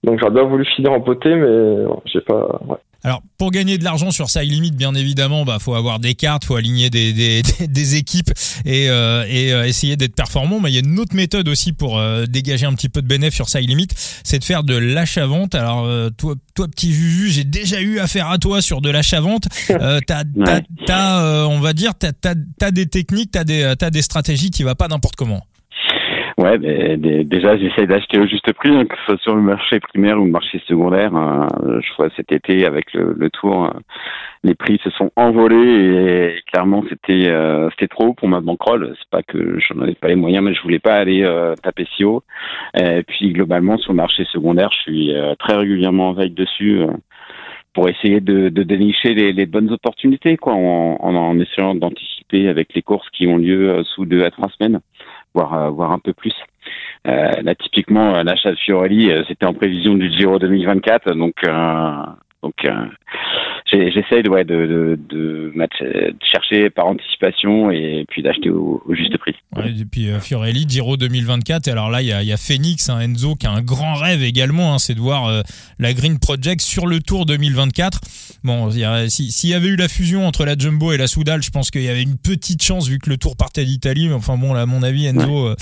donc j'aurais bien voulu finir en beauté, mais bon, j'ai pas, ouais. Alors, pour gagner de l'argent sur Side Limit, bien évidemment, bah, faut avoir des cartes, faut aligner des, des, des équipes et, euh, et euh, essayer d'être performant. Mais il y a une autre méthode aussi pour euh, dégager un petit peu de bénéfice sur Side Limit, c'est de faire de l'achat-vente. Alors, toi, toi, petit Juju, j'ai déjà eu affaire à toi sur de l'achat-vente. t'as, t'as, on va dire, t'as, t'as, t'as des techniques, t'as des, t'as des stratégies, qui va pas n'importe comment. Ouais, mais déjà j'essaie d'acheter au juste prix, hein, que ce soit sur le marché primaire ou le marché secondaire. Hein. Je vois cet été avec le, tour, hein, les prix se sont envolés et, clairement c'était euh, c'était trop pour ma bankroll. C'est pas que j'en avais pas les moyens, mais je voulais pas aller euh, taper si haut. Et puis globalement sur le marché secondaire, je suis euh, très régulièrement en veille dessus pour essayer de, dénicher les, bonnes opportunités, quoi, en essayant d'anticiper avec les courses qui ont lieu sous deux à trois semaines voire, euh, voire un peu plus. Euh, là, typiquement, l'achat de Fiorelli, euh, c'était en prévision du Giro 2024, donc donc j'essaye de, ouais, de, de, de, chercher par anticipation et puis d'acheter au, juste prix. Ouais, et puis euh, Fiorelli, Giro 2024. Et alors là, il y a, y a, Phoenix, hein, Enzo, qui a un grand rêve également, hein, c'est de voir euh, la Green Project sur le Tour 2024. Bon, s'il y avait eu la fusion entre la Jumbo et la Soudal, je pense qu'il y avait une petite chance vu que le Tour partait d'Italie. Mais enfin bon, là, à mon avis, Enzo, euh,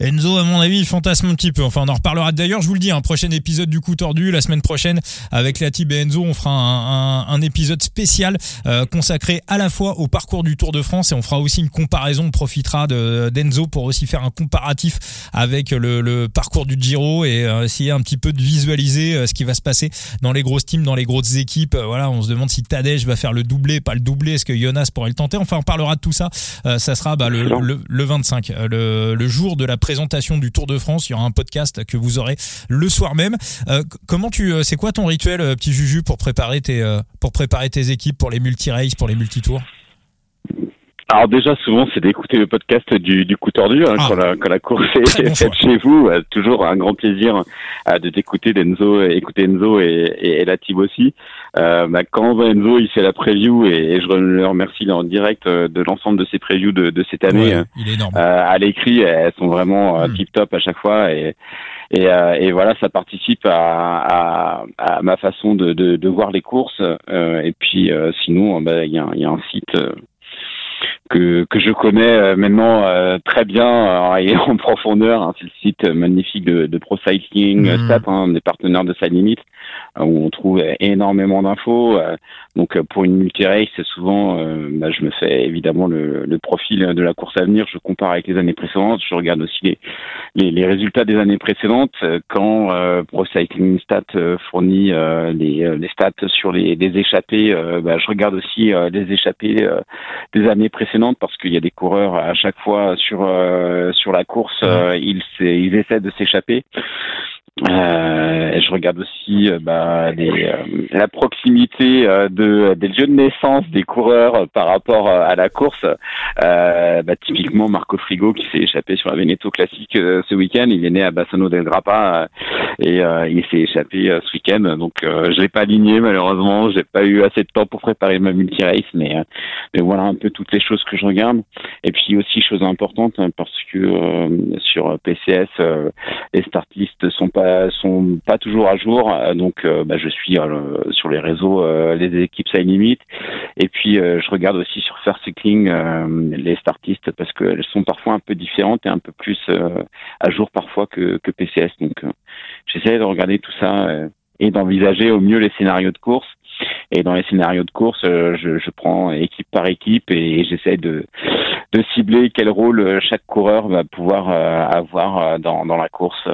Enzo, à mon avis, il fantasme un petit peu. Enfin, on en reparlera d'ailleurs. Je vous le dis, un prochain épisode du coup tordu la semaine prochaine avec la et Enzo. On fera un, un, un épisode spécial euh, consacré à la fois au parcours du Tour de France et on fera aussi une comparaison. On profitera de d'Enzo pour aussi faire un comparatif avec le, le parcours du Giro et euh, essayer un petit peu de visualiser euh, ce qui va se passer dans les grosses teams, dans les grosses équipes. voilà, on se demande si Tadej va faire le doublé, pas le doublé. Est-ce que Jonas pourrait le tenter? Enfin, on parlera de tout ça. ça sera bah, le, le, le, 25, le, le jour de la présentation du Tour de France. Il y aura un podcast que vous aurez le soir même. comment tu, c'est quoi ton rituel, petit Juju, pour préparer tes, pour préparer tes équipes pour les multi-races, pour les multi-tours alors déjà, souvent, c'est d'écouter le podcast du, du coup tordu hein, ah. quand, la, quand, la, course est faite chez vous. Euh, toujours un grand plaisir euh, de t'écouter, d'Enzo, écouter Enzo et, et, la team aussi. Euh, bah, quand Enzo il fait la preview et, je le remercie en direct euh, de l'ensemble de ses previews de, de cette année. à l'écrit, elles sont vraiment hmm. tip top à chaque fois et et, et, voilà, ça participe à, à, à ma façon de, de, de, voir les courses. et puis sinon, bah, il y, a, y, a, un site que, que je connais euh, maintenant euh, très bien euh, et en profondeur. Hein, c'est le site magnifique de, de Pro Cycling mmh. Hein, des partenaires de sa limite, où on trouve énormément d'infos. Donc pour une multi-race, souvent, bah, je me fais évidemment le, le, profil de la course à venir. Je compare avec les années précédentes. Je regarde aussi les, les, les résultats des années précédentes. Quand Pro Cycling Stat fournit les, les stats sur les, les échappées, bah, je regarde aussi les échappées des années précédentes parce qu'il y a des coureurs à chaque fois sur euh, sur la course, euh, ils, ils essaient de s'échapper. Euh, je regarde aussi euh, les, euh, la proximité de, des lieux de naissance des coureurs par rapport à la course. Bah, typiquement, Marco Frigo qui s'est échappé sur la Veneto Classique ce week-end, il est né à Bassano del Grappa et il s'est échappé ce week-end. Donc, je l'ai pas aligné malheureusement. J'ai pas eu assez de temps pour préparer ma multi-race, mais, mais voilà un peu toutes les choses que je regarde. Et puis aussi chose importante hein, parce que sur PCS, les start lists sont pas euh, sont pas toujours à jour. Euh, donc, euh, bah, je suis sur les réseaux, les équipes ça limite. Et puis, je regarde aussi sur First Cycling les startistes parce qu'elles sont parfois un peu différentes et un peu plus à jour parfois que, que PCS. Donc, j'essaie de regarder tout ça et d'envisager au mieux les scénarios de course. Et dans les scénarios de course, je, je prends équipe par équipe et, j'essaie de, de cibler quel rôle chaque coureur va pouvoir avoir dans, dans la course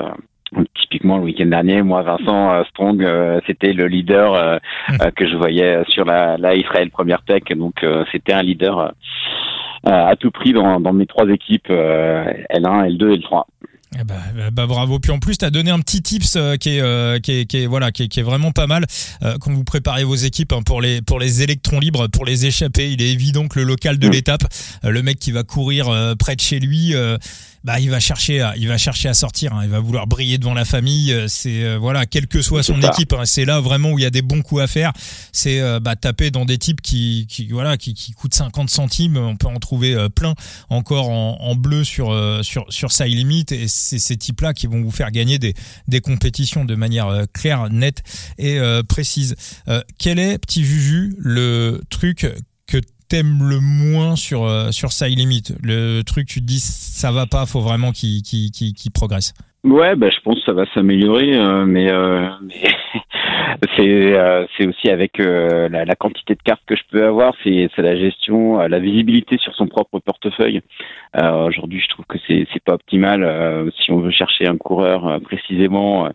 typiquement le week-end dernier, moi Vincent euh, Strong, euh, c'était le leader euh, mmh. que je voyais sur la, la Israël Première Tech, donc c'était un leader à tout prix dans, dans mes trois équipes L1, L2 et L3. Eh bah, bah, bravo. Puis en plus, tu as donné un petit tips qui, est, qui, est, qui, est, voilà, qui, est, qui est vraiment pas mal quand vous préparez vos équipes hein, pour les pour les électrons libres, pour les échapper. Il est évident que le local de mmh. l'étape, le mec qui va courir près de chez lui, bah il va chercher à, il va chercher à sortir hein. il va vouloir briller devant la famille euh, c'est euh, voilà quelle que soit son équipe hein. c'est là vraiment où il y a des bons coups à faire. C'est euh, bah, taper dans des types qui, qui voilà qui, qui coûtent 50 centimes. On peut en trouver plein encore en, en bleu sur sur sur sa limite et c'est ces types là qui vont vous faire gagner des des compétitions de manière claire nette et précise. Quel est petit Juju le truc que t'aimes le moins sur euh, sur Side Limit Le truc, tu te dis ça va pas, faut vraiment qu'il qu'il qu'il progresse. Ouais, bah, je pense que ça va s'améliorer, euh, mais, euh, euh, c'est aussi avec la, quantité de cartes que je peux avoir, c'est la gestion, la visibilité sur son propre portefeuille. Aujourd'hui, je trouve que c'est pas optimal. si on veut chercher un coureur précisément,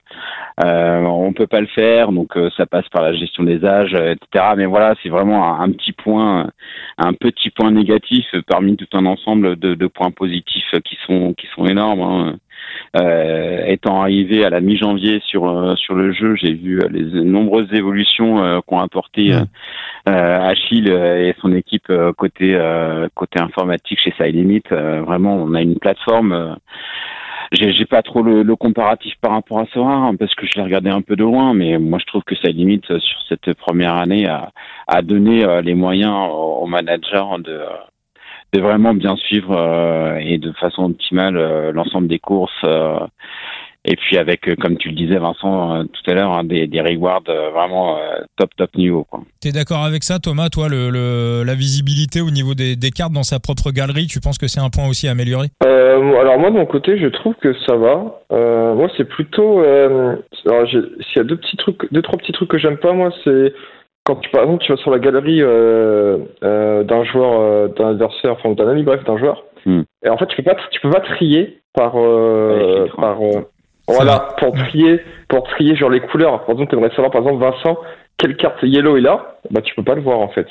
on peut pas le faire, donc ça passe par la gestion des âges, etc. Mais voilà, c'est vraiment un, petit point, un petit point négatif parmi tout un ensemble de, de points positifs qui sont qui sont énormes. Hein. Euh, étant arrivé à la mi-janvier sur euh, sur le jeu, j'ai vu euh, les nombreuses évolutions qu'ont apporté Achille et son équipe côté côté informatique chez SideLimit. vraiment, on a une plateforme j'ai pas trop le, comparatif par rapport à Sora hein, parce que je l'ai regardé un peu de loin, mais moi je trouve que ça limite sur cette première année a, a donné les moyens aux managers de de vraiment bien suivre euh, et de façon optimale euh, l'ensemble des courses. Euh, et puis avec, comme tu le disais Vincent tout à l'heure, hein, des, des rewards vraiment top top niveau. Tu es d'accord avec ça Thomas Toi, le, la visibilité au niveau des, des, cartes dans sa propre galerie, tu penses que c'est un point aussi à améliorer? Alors moi de mon côté, je trouve que ça va. moi c'est plutôt... alors s'il y a deux petits trucs, deux trois petits trucs que j'aime pas, moi c'est quand tu, par exemple, tu vas sur la galerie euh, euh, d'un joueur, euh, d'un adversaire, enfin d'un ami, bref, d'un joueur, hmm. et en fait, tu peux pas, tu peux pas trier par, euh, par, euh, voilà, pour trier, pour trier genre les couleurs. Par exemple, tu aimerais savoir, par exemple, Vincent, quelle carte yellow il a, bah tu peux pas le voir en fait.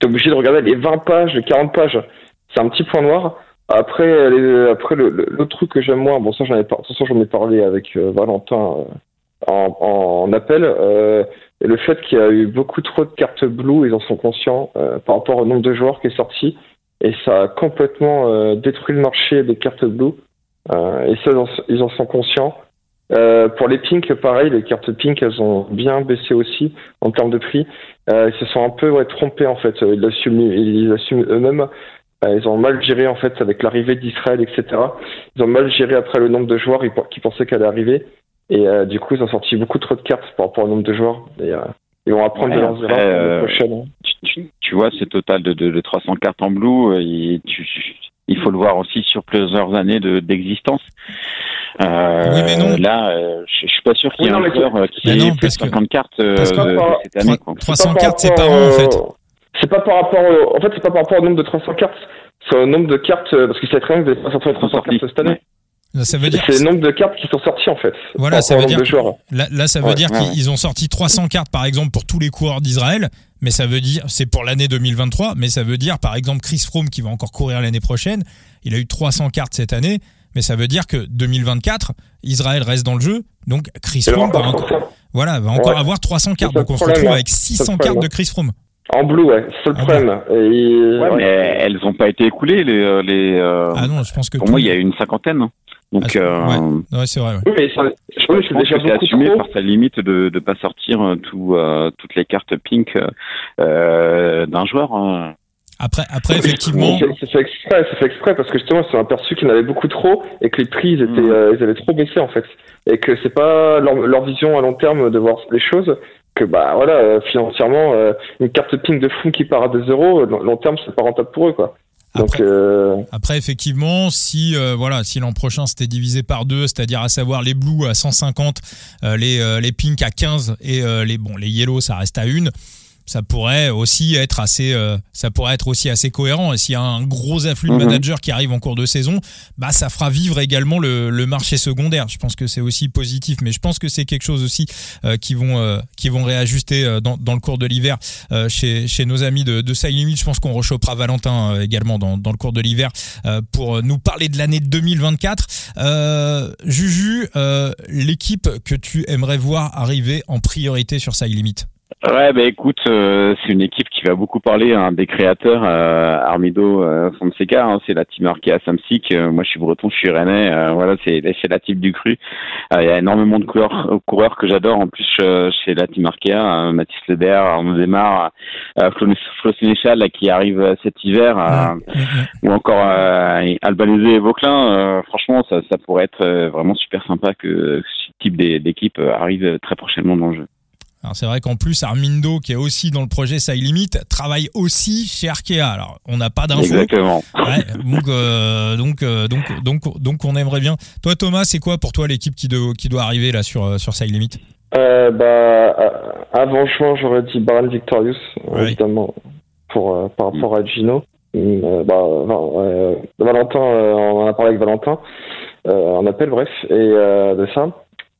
Tu es obligé de regarder les 20 pages, les 40 pages. C'est un petit point noir. Après, les, après le, le, truc que j'aime moins, bon ça j'en ai, j'en ai parlé avec Valentin en, en, appel. Euh, le fait qu'il y a eu beaucoup trop de cartes blue, ils en sont conscients euh, par rapport au nombre de joueurs qui est sorti. et ça a complètement détruit le marché des cartes blue. et ça, ils en sont conscients. pour les pink, pareil, les cartes pink, elles ont bien baissé aussi en termes de prix. ils se sont un peu trompés en fait. Ils assument, ils assument eux-mêmes. Ils ont mal géré en fait avec l'arrivée d'Israël, etc. Ils ont mal géré après le nombre de joueurs qui pensaient qu'elle allait arriver. Et euh, du coup, ils ont sorti beaucoup trop de cartes par rapport au nombre de joueurs. Et, euh, ils vont apprendre de leurs erreurs euh, prochaine. Hein. Tu, tu, vois, ce total de, de, de, 300 cartes en blue, il, tu, il faut le voir aussi sur plusieurs années d'existence. Euh, oui, mais non. Là, je, je suis pas sûr qu'il y ait un joueur qui ait plus de 50 cartes cette année. 300 cartes, c'est par an, en fait. C'est pas par rapport au, en fait, c'est pas par rapport au nombre de 300 cartes. C'est au nombre de cartes, parce que c'est très bien que vous avez pas sorti 300 cartes cette année. Ça veut dire c'est le nombre de cartes qui sont sorties en fait. Voilà, ça veut dire là, là, ça veut dire qu'ils ont sorti 300 cartes par exemple pour tous les coureurs d'Israël, mais ça veut dire c'est pour l'année 2023, mais ça veut dire par exemple Chris Froome qui va encore courir l'année prochaine, il a eu 300 cartes cette année, mais ça veut dire que 2024, Israël reste dans le jeu, donc Chris Froome va encore, voilà, va encore avoir 300 cartes, donc on se retrouve avec 600 cartes de Chris Froome. En blue, ouais, c'est le ah problème. Ouais, mais elles n'ont pas été écoulées les. Euh, les euh, Ah non, je pense que. Pour moi, il y a une cinquantaine. Donc, ah, euh, ouais. c'est vrai. Oui, mais ça, je, pense que c'est assumé par sa limite de ne pas sortir euh, tout, euh, toutes les cartes pink euh, d'un joueur. Hein. Après, après effectivement. C'est fait exprès, c'est fait exprès parce que justement, c'est un perçu qu'il y en avait beaucoup trop et que les prix, ils, étaient, mm. ils avaient trop baissé en fait. Et que c'est pas leur, leur, vision à long terme de voir les choses. Que bah voilà, financièrement, une carte pink de fou qui part à 2 euros, long terme, c'est pas rentable pour eux quoi. Après, euh, après, effectivement, si euh, voilà, si l'an prochain c'était divisé par deux, c'est-à-dire à savoir les blues à 150, euh, les les pinks à 15 et les bon les yellows ça reste à une ça pourrait aussi être assez euh, ça pourrait être aussi assez cohérent. Et s'il y a un gros afflux de mhm. managers qui arrive en cours de saison bah ça fera vivre également le, le marché secondaire. Je pense que c'est aussi positif mais je pense que c'est quelque chose aussi euh, qui vont euh, qui vont réajuster dans, dans le cours de l'hiver chez, chez nos amis de, de Side Limit je pense qu'on rechopera Valentin également dans, dans le cours de l'hiver pour nous parler de l'année 2024 Juju l'équipe que tu aimerais voir arriver en priorité sur Side Limit Ouais, bah écoute, euh, c'est une équipe qui va beaucoup parler hein, des créateurs. Euh, Armido euh, Fonseca, hein, c'est la team Arkea Samsic. Euh, moi, je suis breton, je suis rennais. voilà, c'est la team du cru. Il y a énormément de coureurs, coureurs que j'adore. En plus, chez la team Arkea, Mathis Lebert, Arnaud Desmar, Flo, Sénéchal qui arrive cet hiver, ou encore Albanese et Vauclin. franchement, ça, ça pourrait être vraiment super sympa que ce type d'équipe arrive très prochainement dans le jeu. Alors c'est vrai qu'en plus Armindo qui est aussi dans le projet Side Limit travaille aussi chez Arkea. Alors on n'a pas d'infos. Exactement. Ouais, donc, euh, donc euh, donc donc donc on aimerait bien. Toi Thomas, c'est quoi pour toi l'équipe qui, qui doit arriver là sur euh, sur Side Limit? Euh, Bah avant j'aurais dit Baron Victorious évidemment pour par rapport à Gino. bah, Valentin, on en a parlé avec Valentin, on appelle bref et de ça.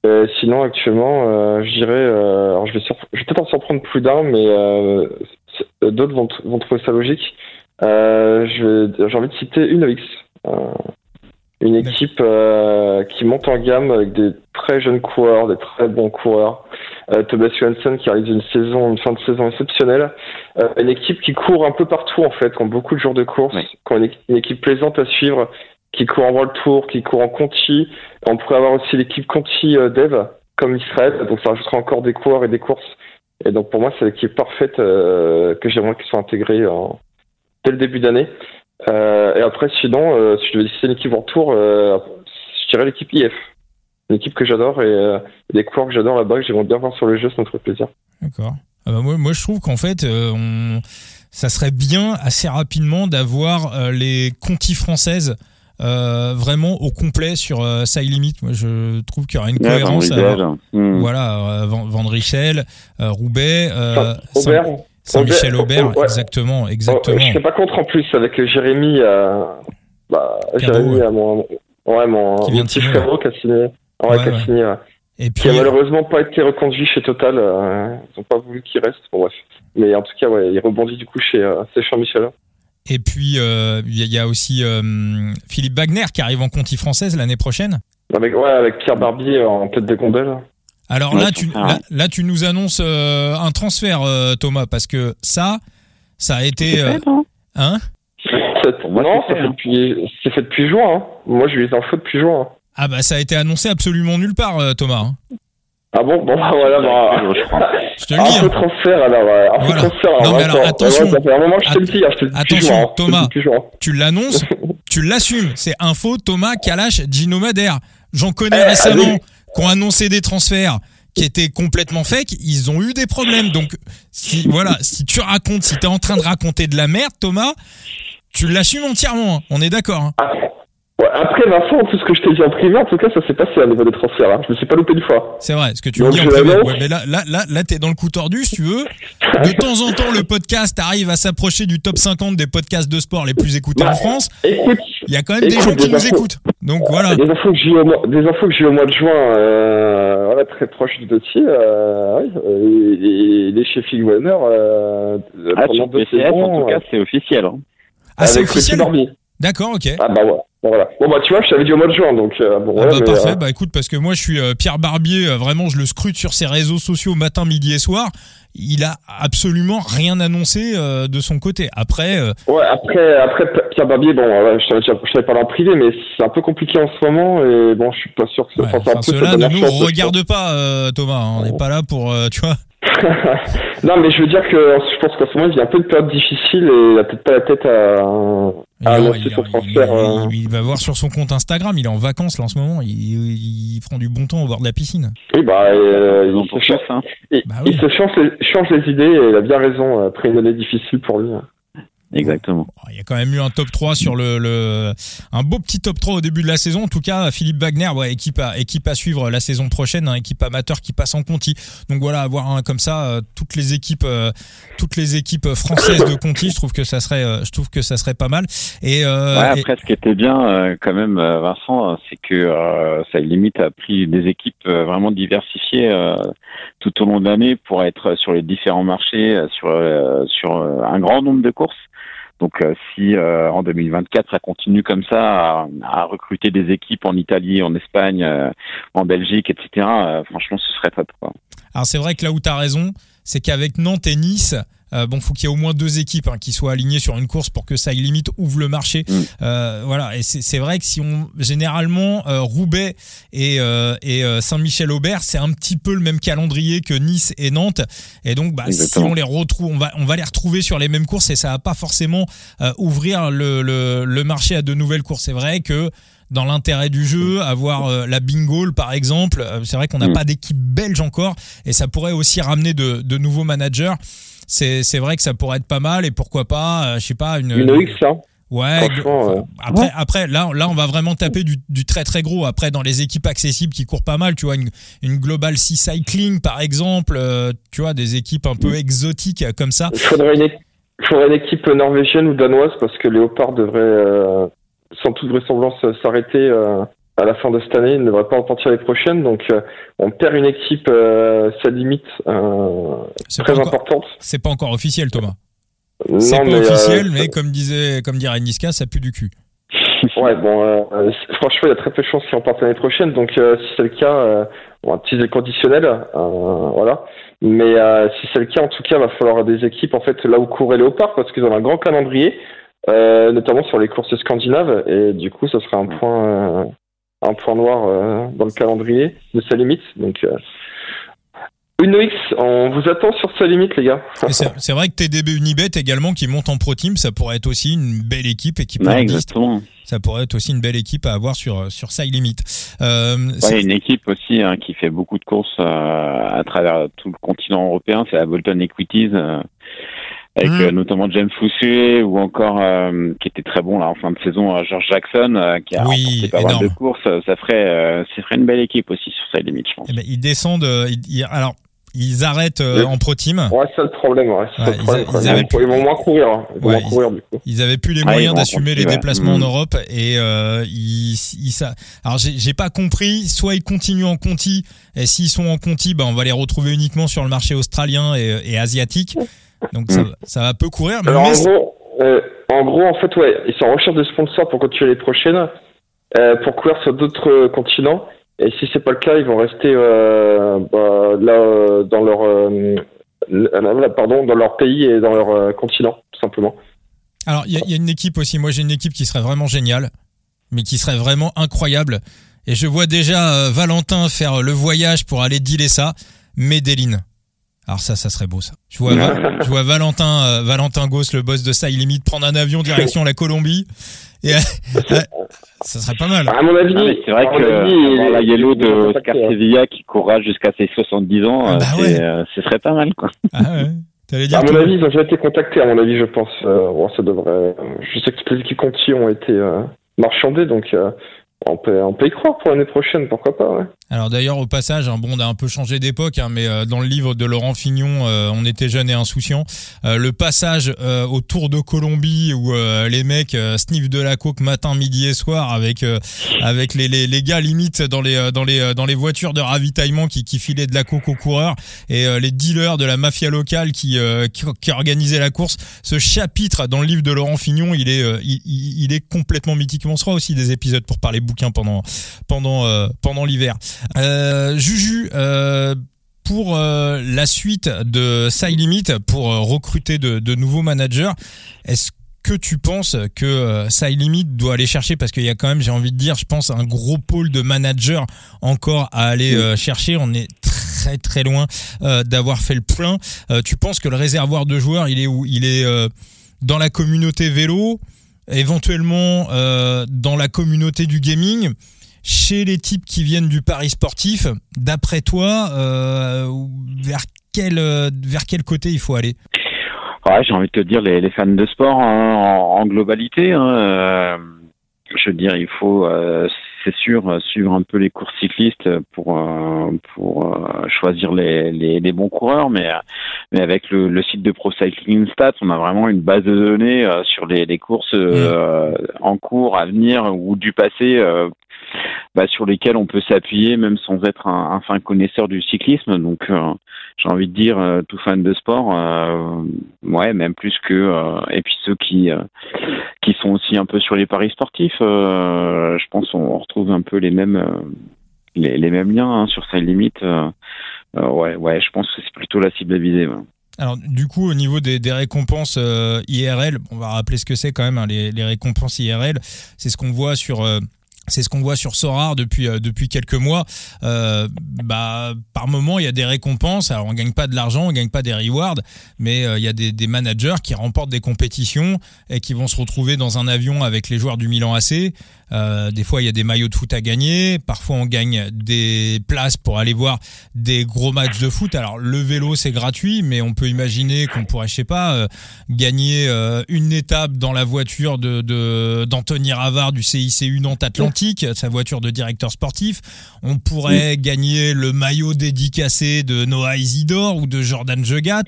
Euh, sinon, actuellement, euh, je dirais, euh, alors je vais, je vais peut-être en surprendre plus d'un, mais euh, d'autres vont, vont, trouver ça logique. J'ai envie de citer une X, une équipe qui monte en gamme avec des très jeunes coureurs, des très bons coureurs. Tobias Johansson qui réalise une saison, une fin de saison exceptionnelle. une équipe qui court un peu partout en fait, qui ont beaucoup de jours de course, qui ont une équipe plaisante à suivre qui court en World Tour, qui court en Conti. On pourrait avoir aussi l'équipe Conti euh, Dev, comme Israël, donc ça rajoutera encore des coureurs et des courses. Et donc pour moi, c'est l'équipe parfaite euh, que j'aimerais qu'ils soient intégrés en... dès le début d'année. Euh, et après, sinon, euh, si je devais décider une équipe World Tour, je dirais l'équipe IF. Une équipe que j'adore et des coureurs que j'adore là-bas, que j'aimerais bien voir sur le jeu, ça me ferait plaisir. D'accord. Ah bah moi, je trouve qu'en fait, ça serait bien assez rapidement d'avoir les Conti françaises euh, vraiment au complet sur euh, Side Limit. Moi, je trouve qu'il y aura une cohérence. Hmm. Voilà, euh, Van Richel, euh, Roubaix, Saint-Michel Aubert, exactement, exactement. je ne pas contre en plus avec Jérémy, bah, Jérémy à mon, ouais, mon, qui vient de signer, qui a signé, ouais, qui a signé, Et puis, qui a malheureusement pas été reconduit chez Total. ils n'ont pas voulu qu'il reste. Bon bref. Mais en tout cas, ouais, il rebondit du coup chez, chez Jean-Michel. Et puis, euh, il y, a aussi euh, Philippe Wagner qui arrive en Conti française l'année prochaine. Avec, ouais, avec Pierre Barbier en tête de gondole. Alors là, tu, là, tu nous annonces euh, un transfert, Thomas, parce que ça, ça a été. Fait, hein? Moi, non, c'est fait, hein. depuis, c'est fait depuis juin. hein. Moi, j'ai eu les infos depuis juin. hein. Ah bah ça a été annoncé absolument nulle part, Thomas. hein. Ah bon, bon, bah, voilà, bah, je te le un dis. peu hein. transfert alors, un peu Voilà. Non, mais alors, attention. Ouais, ça fait un moment que je te le dis, hein, je te le dis depuis Attention, hein, je te le dis Thomas. juin. Tu l'annonces, tu l'assumes. C'est info Thomas Kalash, Gino Madère. J'en connais Eh, récemment qui ont annoncé des transferts qui étaient complètement fake, ils ont eu des problèmes. Donc si voilà, si tu racontes, si tu es en train de raconter de la merde, Thomas, tu l'assumes entièrement. hein. On est d'accord. hein. Ouais, après, Vincent, tout ce que je t'ai dit en privé, en tout cas, ça s'est passé à niveau des transferts. Hein. Je me suis pas loupé une fois. C'est vrai, ce que tu me Donc, dis en je privé. Ouais, mais là, là, là, là, t'es dans le coup tordu, si tu veux. De temps en temps, le podcast arrive à s'approcher du top 50 des podcasts de sport les plus écoutés en Bah, France. Écoute, Il y a quand même des gens qui des nous infos. écoutent. Donc voilà. des infos que j'ai eu au mois, des infos que j'ai eu au mois de juin, euh, voilà, très proche du dossier, euh, oui, euh, et, et les chez Figwaner, euh, Ah, pendant deux PCF, saisons, en tout cas, c'est officiel. hein. Ah, c'est officiel. D'accord, ok. Ah bah voilà. Bon, voilà. Bon bah tu vois, je t'avais dit au mois de juin, donc euh, bon Ah voilà, bah mais, parfait, euh, bah écoute, parce que moi je suis euh, Pierre Barbier, euh, vraiment je le scrute sur ses réseaux sociaux matin, midi et soir. Il a absolument rien annoncé euh, de son côté. Après, euh, Ouais, après, après Pierre Barbier, bon, je t'avais je t'avais parlé en privé, mais c'est un peu compliqué en ce moment, et bon, je suis pas sûr que ouais, enfin, ceux-là ne nous regarde pas, euh, Thomas. hein. on n'est pas là pour, euh, tu vois. non, mais je veux dire que je pense qu'en ce moment, il y a un peu de période difficile et il a peut-être pas la tête à, Il, il- il- transfert. euh. il- va voir sur son compte Instagram. Il est en vacances là en ce moment. Il, il prend du bon temps au bord de la piscine. Oui, bah, euh, Ils ont il, se change, hein. il, Bah oui. se change les, change les idées et il a bien raison euh, après une année difficile pour lui. Exactement. Oh, Il y a quand même eu un top 3 sur le, le un beau petit top 3 au début de la saison. En tout cas, Philippe Wagner, ouais, équipe à équipe à suivre la saison prochaine, hein, équipe amateur qui passe en Conti. Donc voilà, avoir un comme ça euh, toutes les équipes euh, toutes les équipes françaises de Conti, je trouve que ça serait euh, je trouve que ça serait pas mal. Et, euh, Ouais, et- après, ce qui était bien, quand même, Vincent, euh, c'est que ça limite a pris des équipes vraiment diversifiées tout au long de l'année pour être sur les différents marchés, sur sur un grand nombre de courses. Donc, euh, si euh, en 2024 ça continue comme ça à, recruter des équipes en Italie, en Espagne, euh, en Belgique, etc. franchement, ce serait top. Quoi. Alors c'est vrai que là où tu as raison, c'est qu'avec Nantes et Nice, euh, bon, faut qu'il y ait au moins deux équipes hein, qui soient alignées sur une course pour que ça limite ouvre le marché. Mm. Euh, voilà, et c'est c'est vrai que si on généralement euh, Roubaix et, euh, et euh, Saint-Michel-Aubert, c'est un petit peu le même calendrier que Nice et Nantes, et donc bah, si on les retrouve, on va on va les retrouver sur les mêmes courses et ça va pas forcément euh, ouvrir le, le le marché à de nouvelles courses. C'est vrai que dans l'intérêt du jeu, avoir euh, la bingo par exemple, euh, c'est vrai qu'on n'a Mm. pas d'équipe belge encore et ça pourrait aussi ramener de, de nouveaux managers. C'est c'est vrai que ça pourrait être pas mal et pourquoi pas, euh, je sais pas, une. Une X, hein. Ouais. Euh, Après, après, là, là, on va vraiment taper du, du très très gros. Après, dans les équipes accessibles qui courent pas mal, tu vois, une, une Global Sea Cycling par exemple, euh, tu vois, des équipes un peu exotiques euh, comme ça. Il faudrait une, il faudrait une équipe norvégienne ou danoise parce que Léopard devrait, euh, sans toute vraisemblance, s'arrêter euh, à la fin de cette année. Il ne devrait pas repartir l'année prochaine. Donc, euh, on perd une équipe, euh, ça limite, euh, très encore- importante. c'est pas encore officiel, Thomas. Non, C'est pas mais, euh, officiel, mais comme disait, comme dirait Niska, ça pue du cul. Ouais, bon, franchement, il y a très peu de chances qu'ils repartent l'année prochaine. Donc, si c'est le cas, on va utiliser le conditionnel. voilà. Mais si c'est le cas, en tout cas, il va falloir des équipes en fait là où courait Léopard parce qu'ils ont un grand calendrier, euh, notamment sur les courses scandinaves. Et du coup, ça serait un point, euh, un point noir euh, dans le calendrier de sa limite. Donc, euh, une X, on vous attend sur sa limite, les gars. C'est vrai que TDB Unibet également qui monte en pro team, ça pourrait être aussi une belle équipe et qui Ouais, part exactement. ça pourrait être aussi une belle équipe à avoir sur sur Side Limit. Euh, Ouais, une équipe aussi hein, qui fait beaucoup de courses euh, à travers tout le continent européen, c'est la Bolton Equities, euh, avec Mhm. euh, notamment James Foussuet ou encore euh, qui était très bon là en fin de saison, euh, George Jackson euh, qui a Oui, remporté pas mal énorme. de courses. euh, Ça ferait, euh, ça ferait une belle équipe aussi sur sa limite, je pense. eh ben, ils descendent, euh, ils- alors ils arrêtent euh, Oui. en pro team. Ouais, c'est ça le problème. Ouais, c'est ça Ouais, le problème, ils a- quoi. ils avaient vont, ils vont moins courir. hein. Ils vont Ouais, moins courir, du coup. Ils avaient plus les Ah, moyens ils vont d'assumer les déplacements en Mhm. Europe et euh, ils, ils ça. Alors j'ai j'ai pas compris. Soit ils continuent en Conti et s'ils sont en Conti, ben on va les retrouver uniquement sur le marché australien et, et asiatique. Donc ça, Mhm. ça va peu courir. Alors, mais en gros, euh, en gros, en fait, ouais, ils sont en recherche de sponsors pour continuer les prochaines, euh, pour courir sur d'autres euh, continents. Et si c'est pas le cas, ils vont rester euh, bah, là dans leur, pardon, dans leur pays et dans leur continent, tout simplement. Alors, il y, y, a une équipe aussi. Moi, j'ai une équipe qui serait vraiment géniale, mais qui serait vraiment incroyable. Et je vois déjà Valentin faire le voyage pour aller dealer ça. Medellin. Alors ça, ça serait beau ça. Je vois, je vois Valentin, euh, Valentin Goss, le boss de Side Limit, prendre un avion direction la Colombie. Et, euh, ça serait pas mal. À mon avis, c'est vrai que la Yellow de Oscar Sevilla qui courra jusqu'à ses 70 ans, ah bah ouais. ce serait pas mal quoi. Ah ouais. Dire à mon avis, ils ont déjà été contactés, à mon avis, je pense. bon, ça devrait. Je sais que toutes les équipes ont été marchandées, donc on peut, on peut y croire pour l'année prochaine, pourquoi pas. Ouais. Alors d'ailleurs au passage, un bon, on a un peu changé d'époque, hein, mais euh, dans le livre de Laurent Fignon, euh, on était jeunes et insouciants. Euh, le passage au Tour de Colombie où les mecs sniffent de la coke matin, midi et soir avec avec les, les, les, gars limite dans les dans les dans les voitures de ravitaillement qui, qui filaient de la coke aux coureurs et les dealers de la mafia locale qui, qui, qui organisaient la course. Ce chapitre dans le livre de Laurent Fignon, il est il, il, est complètement mythique. On sera aussi des épisodes pour parler pendant pendant pendant l'hiver. Euh, Juju, euh, pour euh, la suite de Side Limit, pour recruter de, de nouveaux managers, est-ce que tu penses que euh, Side Limit doit aller chercher? Parce qu'il y a quand même, j'ai envie de dire, je pense un gros pôle de managers encore à aller chercher. On est très très loin d'avoir fait le plein. tu penses que le réservoir de joueurs, il est où? Il est dans la communauté vélo, éventuellement dans la communauté du gaming chez les types qui viennent du Paris sportif, d'après toi, euh, vers quel euh, vers quel côté il faut aller? Ouais, j'ai envie de te dire les, fans de sport en, globalité. Hein, euh, je veux dire, il faut, euh, c'est sûr, suivre un peu les courses cyclistes pour pour choisir les, les, les, bons coureurs, mais mais avec le, le, site de Pro Cycling Stats, on a vraiment une base de données sur les, les courses mmh. en cours, à venir ou du passé bah, sur lesquels on peut s'appuyer même sans être un, un, fin connaisseur du cyclisme. Donc euh, j'ai envie de dire euh, tout fan de sport, euh, ouais, même plus que et puis ceux qui qui sont aussi un peu sur les paris sportifs. je pense qu'on retrouve un peu les mêmes les, mêmes liens hein, sur sa limite. ouais, ouais, je pense que c'est plutôt la cible à viser. Alors du coup au niveau des, des récompenses IRL, on va rappeler ce que c'est quand même hein, les, les, récompenses IRL, c'est ce qu'on voit sur c'est ce qu'on voit sur Sorar depuis euh, depuis quelques mois. Euh, bah par moment il y a des récompenses. Alors on gagne pas de l'argent, on gagne pas des rewards, mais euh, il y a des, des, managers qui remportent des compétitions et qui vont se retrouver dans un avion avec les joueurs du Milan AC. Euh, des fois il y a des maillots de foot à gagner. Parfois on gagne des places pour aller voir des gros matchs de foot. Alors le vélo c'est gratuit, mais on peut imaginer qu'on pourrait je sais pas euh, gagner une étape dans la voiture de d'Anthony Ravard du CICU Nantes Atlantique sa voiture de directeur sportif. On pourrait gagner le maillot dédicacé de Noah Isidore ou de Jordan Jegat.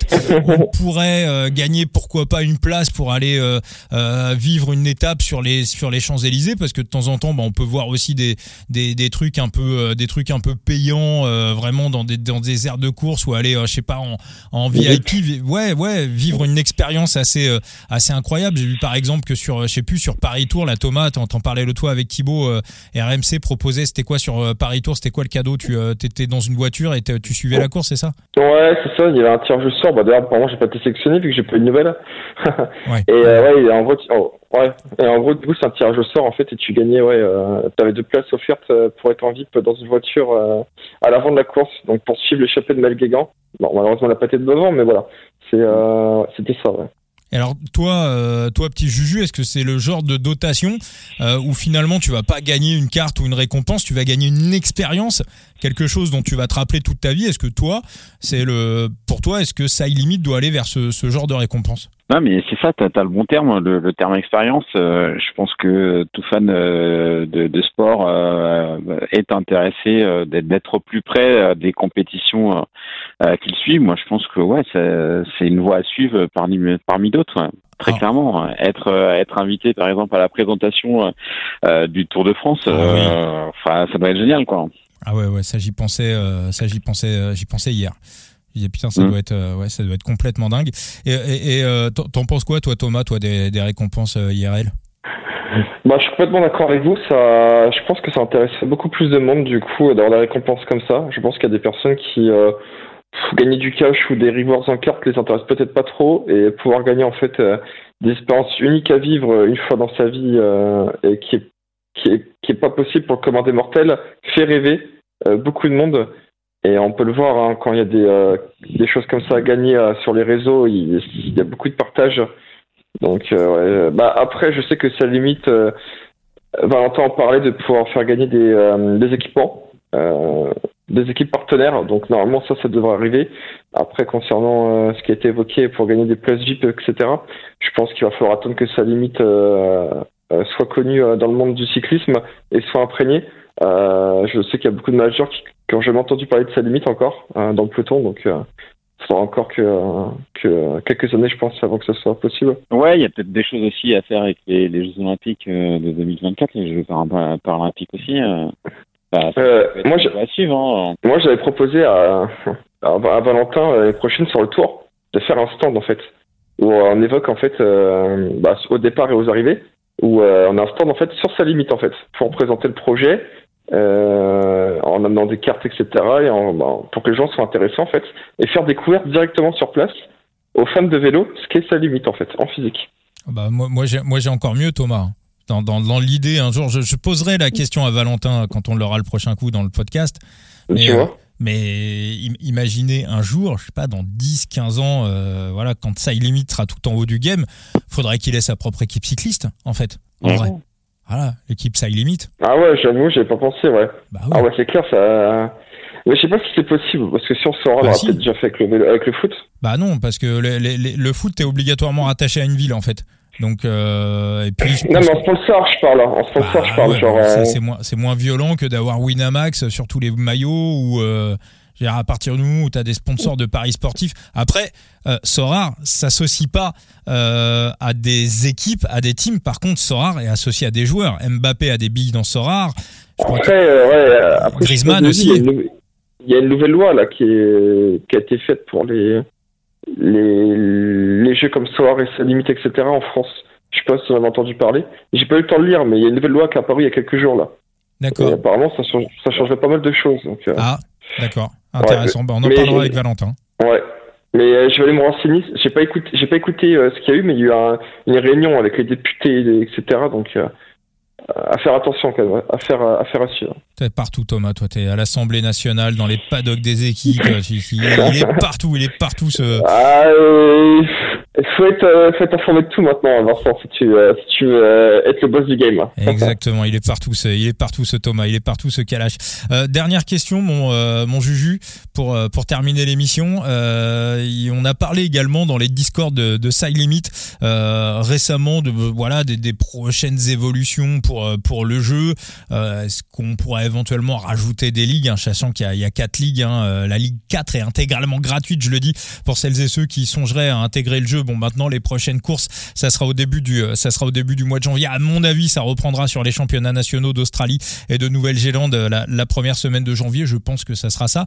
On pourrait euh, gagner pourquoi pas une place pour aller euh, euh, vivre une étape sur les sur les Champs Élysées parce que de temps en temps, bah, on peut voir aussi des, des, des trucs un peu des trucs un peu payants vraiment dans des dans des aires de course ou aller je sais pas en, en VIP. Ouais ouais vivre une expérience assez assez incroyable. J'ai vu par exemple que sur je sais plus sur Paris Tour la Thomas, t'en parlais le toit avec Thibaut euh, RMC proposait, c'était quoi sur euh, Paris Tour C'était quoi le cadeau? Tu euh, étais dans une voiture et tu suivais la course, c'est ça? Ouais, c'est ça. Il y avait un tirage au sort. Bah, D'ailleurs, apparemment, j'ai pas été sélectionné vu que j'ai pas eu de nouvelles. Et ouais, en gros, oh, ouais. Et en gros, du coup, c'est un tirage au sort en fait, et tu gagnais, ouais, tu avais deux places offertes pour être en VIP dans une voiture à l'avant de la course, donc pour suivre l'échappée de Mel Guégan. Bon, malheureusement, n'a pas été devant, mais voilà, c'était ça. Ouais alors toi, euh, toi petit Juju, est-ce que c'est le genre de dotation euh, où finalement tu vas pas gagner une carte ou une récompense, tu vas gagner une expérience, quelque chose dont tu vas te rappeler toute ta vie Est-ce que toi, c'est le pour toi, est-ce que ça limite doit aller vers ce, ce genre de récompense? Non, mais c'est ça, tu as, le bon terme, le, terme expérience. Euh, je pense que tout fan de, de, sport est intéressé d'être plus près des compétitions qu'il suit. Moi, je pense que ouais, c'est une voie à suivre parmi, parmi d'autres très ah. clairement. Être euh, être invité par exemple à la présentation euh, euh, du Tour de France, ah enfin ça doit être génial quoi. Ah ouais ouais ça j'y pensais ça j'y pensais j'y pensais hier. Je disais putain ça mmh. doit être ouais ça doit être complètement dingue. Et et, t'en penses quoi toi Thomas toi des, des récompenses IRL? Bah, je suis complètement d'accord avec vous. Ça, je pense que ça intéresse beaucoup plus de monde du coup d'avoir des récompenses comme ça. Je pense qu'il y a des personnes qui gagner du cash ou des rewards en carte les intéresse peut-être pas trop et pouvoir gagner en fait euh, des expériences uniques à vivre une fois dans sa vie et qui est, qui est, qui est pas possible pour le commun des mortels, fait rêver beaucoup de monde. Et on peut le voir hein, quand il y a des, des choses comme ça à gagner sur les réseaux, il, y a beaucoup de partage. Donc, bah, après, je sais que ça limite. Valentin en parlait de pouvoir faire gagner des, équipements. Euh, des équipes partenaires. Donc normalement ça, ça devrait arriver. Après concernant euh, ce qui a été évoqué pour gagner des places VIP, etc. Je pense qu'il va falloir attendre que sa limite euh, soit connue dans le monde du cyclisme et soit imprégnée. je sais qu'il y a beaucoup de managers qui, ont jamais entendu parler de sa limite encore dans le peloton, donc il faudra encore que, que, quelques années, je pense, avant que ça soit possible. Ouais, il y a peut-être des choses aussi à faire avec les, Jeux Olympiques de 2024, les Jeux Paralympiques aussi. Bah, euh, moi, hein. moi, j'avais proposé à, à, Valentin l'année prochaine sur le tour de faire un stand en fait, où on évoque en fait euh, bah, au départ et aux arrivées, où euh, on a un stand en fait sur sa limite en fait, pour présenter le projet, en amenant des cartes etc. Et bah, pour que les gens soient intéressés en fait, et faire découvrir directement sur place aux fans de vélo ce qu'est sa limite en fait, en physique. Bah, moi, moi j'ai encore mieux Thomas dans, dans, dans l'idée, un jour, je, je, poserai la question à Valentin quand on l'aura le prochain coup dans le podcast. Mais, euh, mais imaginez un jour, je sais pas, dans 10, 15 ans, euh, voilà, quand ça limite sera tout en haut du game, faudrait qu'il ait sa propre équipe cycliste, en fait. En vrai. Voilà, l'équipe ça limite. Ah ouais, j'avoue, j'ai pas pensé, ouais. Bah Ah ouais, c'est clair, ça. Mais je sais pas si c'est possible, parce que si on se bah on si. peut-être déjà fait avec le, avec le foot. Bah non, parce que le, le, le foot, t'es obligatoirement rattaché à une ville, en fait. Donc euh, et puis non mais en sponsor je parle en sponsor bah, je parle genre euh, c'est moins c'est moins violent que d'avoir Winamax sur tous les maillots ou euh, à partir de nous où tu as des sponsors de paris sportifs. Après, euh, Sorar s'associe pas euh, à des équipes, à des teams. Par contre, Sorar est associé à des joueurs. Mbappé a des billes dans Sorar. après, euh, ouais, après, Griezmann aussi. Il y, a une nouvelle loi là qui, est, qui a été faite pour les les, les jeux comme Soar et sa limite, etc. en France. Je sais pas si vous en avez entendu parler. J'ai pas eu le temps de lire, mais il y a une nouvelle loi qui est apparue il y a quelques jours là. D'accord. Apparemment, ça, change, ça changerait pas mal de choses. Donc, euh. Ah, d'accord. Intéressant. Bah, on en parlera avec Valentin. Ouais. Mais euh, je vais aller me renseigner. J'ai pas écouté, j'ai pas écouté euh, ce qu'il y a eu, mais il y a eu une réunion avec les députés, etc. Donc, à faire attention quand même, à faire à faire à suivre. T'es partout Thomas, toi t'es à l'Assemblée nationale, dans les paddocks des équipes, il, est partout, il est partout ce. Ah, euh, faut être, euh, faut être informé de tout maintenant, Vincent, si tu, euh, si tu veux euh, être le boss du game. Exactement, il est partout, ce, il est partout ce Thomas, il est partout ce Kalash. dernière question, mon mon Juju, pour pour terminer l'émission, on a parlé également dans les discords de, de Side Limit récemment de voilà des, des prochaines évolutions pour euh, pour le jeu. Euh, est-ce qu'on pourrait éventuellement rajouter des ligues, hein, sachant qu'il y, a quatre ligues. Hein, euh, la Ligue 4 est intégralement gratuite, je le dis, pour celles et ceux qui songeraient à intégrer le jeu. Bon, maintenant les prochaines courses, ça sera au début du ça sera au début du mois de janvier. À mon avis, ça reprendra sur les championnats nationaux d'Australie et de Nouvelle-Zélande la, première semaine de janvier. Je pense que ça sera ça.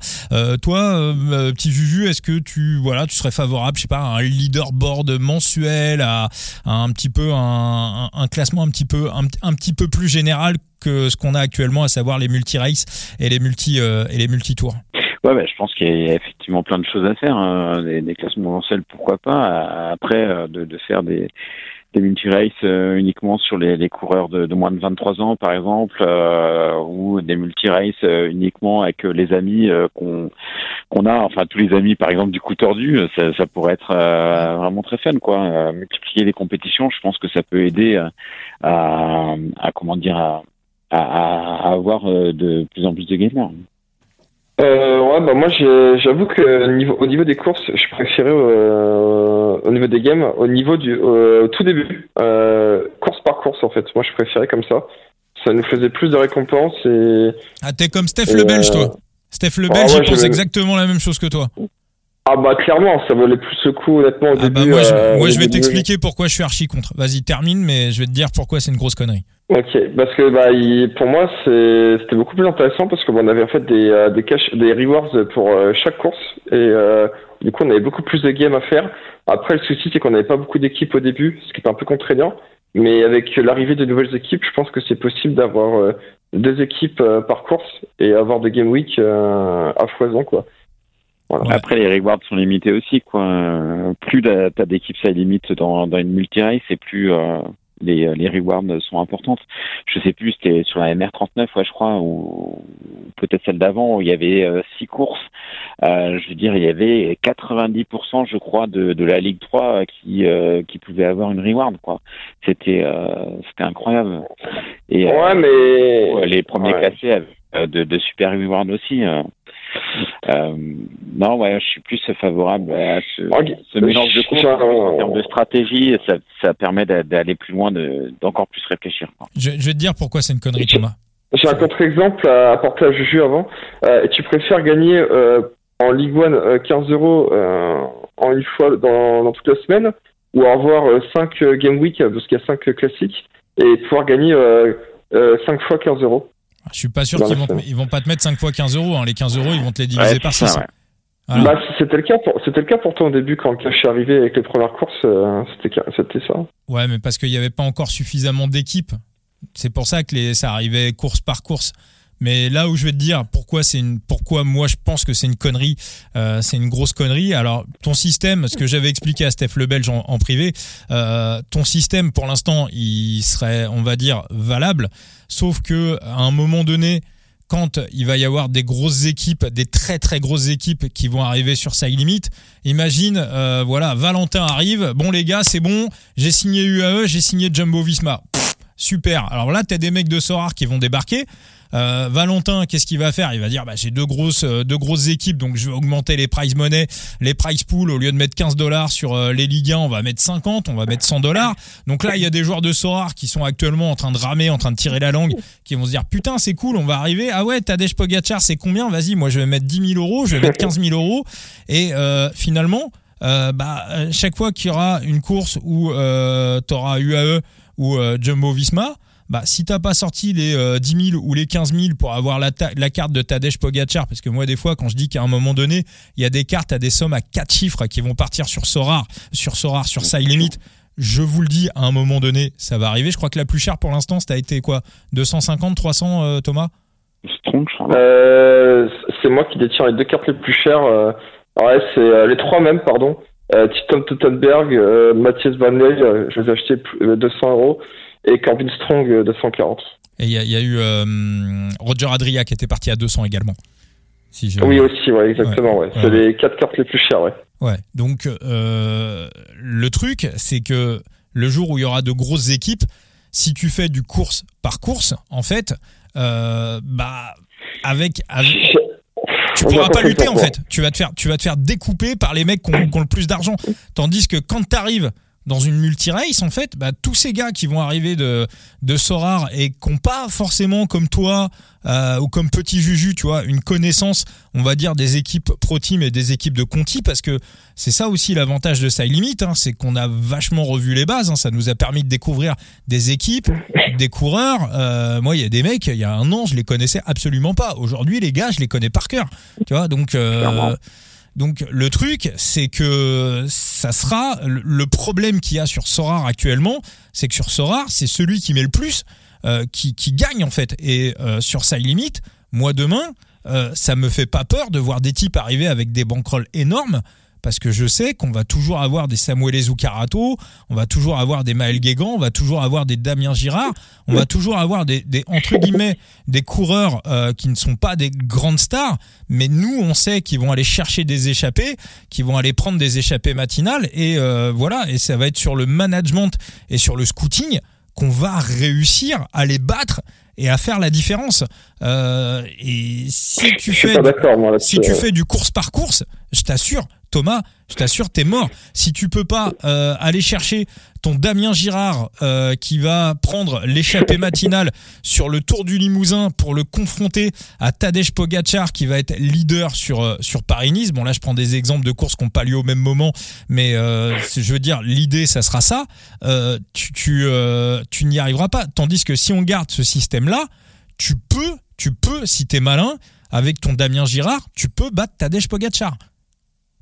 toi, petit Juju, est-ce que tu voilà, tu serais favorable, je sais pas, à un leaderboard mensuel, à, un petit peu un, un, classement un petit peu un, un petit peu plus général que ce qu'on a actuellement, à savoir les multi-races et les multi euh, et les multi-tours? Ouais, bah, je pense qu'il y a effectivement plein de choses à faire. Hein. Des, classements mensuels, pourquoi pas. Après, euh, de, de faire des, des multi-races euh, uniquement sur les, les coureurs de, de, moins de 23 ans, par exemple, euh, ou des multi-races euh, uniquement avec les amis qu'on qu'on a, enfin tous les amis, par exemple, du coup tordu, ça, ça pourrait être vraiment très fun, quoi. multiplier les compétitions, je pense que ça peut aider à, à comment dire, à, à, à avoir de plus en plus de gamers. Euh, ouais, bah moi j'avoue que niveau, au niveau des courses, je préférais euh, au niveau des games, au niveau du euh, tout début, euh, course par course en fait. Moi je préférais comme ça. Ça nous faisait plus de récompenses et. Ah t'es comme Steph le Belge toi. Steph le Belge, ah il pense exactement la même chose que toi. Ah bah clairement, ça valait plus le coup honnêtement au ah bah, début. moi je, moi, je vais t'expliquer pourquoi je suis archi contre. Vas-y termine, mais je vais te dire pourquoi c'est une grosse connerie. Ok, parce que bah, pour moi c'était beaucoup plus intéressant parce qu'on avait en fait des euh, des cash, des rewards pour euh, chaque course et euh, du coup on avait beaucoup plus de games à faire. Après le souci c'est qu'on n'avait pas beaucoup d'équipes au début, ce qui est un peu contraignant. Mais avec l'arrivée de nouvelles équipes, je pense que c'est possible d'avoir deux équipes par course et avoir des game week à foison quoi. Après, les rewards sont limités aussi, quoi. Plus t'as d'équipes ça limite dans, dans une multi-race, et plus euh, les, les rewards sont importantes. Je sais plus, c'était sur la MR39, ouais, je crois, ou peut-être celle d'avant, où il y avait euh, six courses. Euh, je veux dire, il y avait 90%, je crois, de, de la Ligue 3 qui euh, qui pouvait avoir une reward, quoi. C'était c'était incroyable. Et ouais, mais les premiers classés avaient de, de super rewards aussi. Euh, non, ouais, je suis plus favorable à ce, mélange de courses en termes de stratégie. Ça, ça permet d'aller plus loin, d'encore plus réfléchir. Je, je, vais te dire pourquoi c'est une connerie, Thomas. J'ai un contre-exemple à apporter à Juju avant. Euh, tu préfères gagner euh, en Ligue 1 15 euros en une fois dans, dans, toute la semaine ou avoir 5 Game Week, parce qu'il y a 5 classiques, et pouvoir gagner 5 fois 15 euros? Je suis pas sûr qu'ils vont, ils vont pas te mettre 5 fois 15 euros. Hein. Les 15 euros, ils vont te les diviser par 6. Bah, c'était le cas pour, c'était le cas pour toi au début quand je suis arrivé avec les premières courses, euh, c'était, c'était ça. Ouais, mais parce qu'il n'y avait pas encore suffisamment d'équipes. C'est pour ça que les, ça arrivait course par course. Mais là où je vais te dire pourquoi c'est une, pourquoi moi je pense que c'est une connerie, euh, c'est une grosse connerie. Alors ton système, ce que j'avais expliqué à Steph Lebelge en, privé, euh, ton système pour l'instant il serait, on va dire, valable, sauf que à un moment donné, quand il va y avoir des grosses équipes, des très très grosses équipes qui vont arriver sur sa limite, imagine, euh, voilà, Valentin arrive, bon les gars, c'est bon, j'ai signé UAE, j'ai signé Jumbo Visma. Super. Alors là, t'as des mecs de Sorar qui vont débarquer. Euh, Valentin, qu'est-ce qu'il va faire? Il va dire bah, j'ai deux grosses euh, deux grosses équipes, donc je vais augmenter les prize money, les prize pool au lieu de mettre 15 dollars sur euh, les Ligue 1, on va mettre 50, on va mettre 100 dollars. Donc là, il y a des joueurs de Sorar qui sont actuellement en train de ramer, en train de tirer la langue, qui vont se dire putain c'est cool, on va arriver. Ah ouais, Tadej Pogacar, c'est combien? Vas-y, moi je vais mettre 10 000 euros, je vais mettre 15 000 euros, et finalement. bah, chaque fois qu'il y aura une course où tu auras UAE ou Jumbo Visma, bah si t'as pas sorti les 10 euh, 000 ou les 15 000 pour avoir la, la carte de Tadej Pogacar, parce que moi des fois quand je dis qu'à un moment donné il y a des cartes à des sommes à 4 chiffres qui vont partir sur Sorar, sur Sorar, sur Side Limit, je vous le dis, à un moment donné, ça va arriver. Je crois que la plus chère pour l'instant, ça a été quoi 250, 300, euh, Thomas? Euh, C'est moi qui détiens les deux cartes les plus chères. Euh, ouais, c'est les trois mêmes, pardon. Tom Tottenberg, Mathias Van je les ai achetés 200 euros et Corbin Strong de 140. Et il y, y, a eu euh, Roger Adria qui était parti à 200 également. Si je... Oui aussi, ouais, exactement. Ouais, C'est les quatre cartes les plus chères. Ouais. Ouais. Donc euh, le truc, c'est que le jour où il y aura de grosses équipes, si tu fais du course par course, en fait, euh, bah avec, avec tu pourras pas lutter en fait. Tu vas te faire, tu vas te faire découper par les mecs qui ont, qui ont le plus d'argent. Tandis que quand tu arrives dans une multi-race, en fait, bah, tous ces gars qui vont arriver de, de Sorar et qui n'ont pas forcément comme toi euh, ou comme Petit Juju, tu vois, une connaissance, on va dire, des équipes Pro Team et des équipes de Conti, parce que c'est ça aussi l'avantage de Side Limit, hein, c'est qu'on a vachement revu les bases, hein, ça nous a permis de découvrir des équipes, des coureurs. Euh, moi, il y a des mecs, il y a un an, je les connaissais absolument pas. Aujourd'hui, les gars, je les connais par cœur, tu vois, donc... Euh, donc le truc, c'est que ça sera le problème qu'il y a sur Sorar actuellement, c'est que sur Sorar, c'est celui qui met le plus euh, qui, gagne en fait. Et euh, sur Side Limit, moi demain, euh, ça me fait pas peur de voir des types arriver avec des bankrolls énormes parce que je sais qu'on va toujours avoir des Samuel Zucarato, on va toujours avoir des Maël Guégan, on va toujours avoir des Damien Girard, on va toujours avoir des, des entre guillemets des coureurs euh, qui ne sont pas des grandes stars, mais nous on sait qu'ils vont aller chercher des échappées, qu'ils vont aller prendre des échappées matinales et euh, voilà et ça va être sur le management et sur le scouting qu'on va réussir à les battre et à faire la différence. Euh, et si tu fais, si tu fais du course par course, je t'assure, Thomas, je t'assure, t'es mort. Si tu peux pas euh, aller chercher ton Damien Girard euh, qui va prendre l'échappée matinale sur le Tour du Limousin pour le confronter à Tadej Pogacar qui va être leader sur euh, sur Paris-Nice. Bon là, je prends des exemples de courses qui n'ont pas lieu au même moment, mais je veux dire, l'idée, ça sera ça. tu n'y arriveras pas. Tandis que si on garde ce système-là, tu peux, tu peux, si t'es malin, avec ton Damien Girard, tu peux battre Tadej Pogacar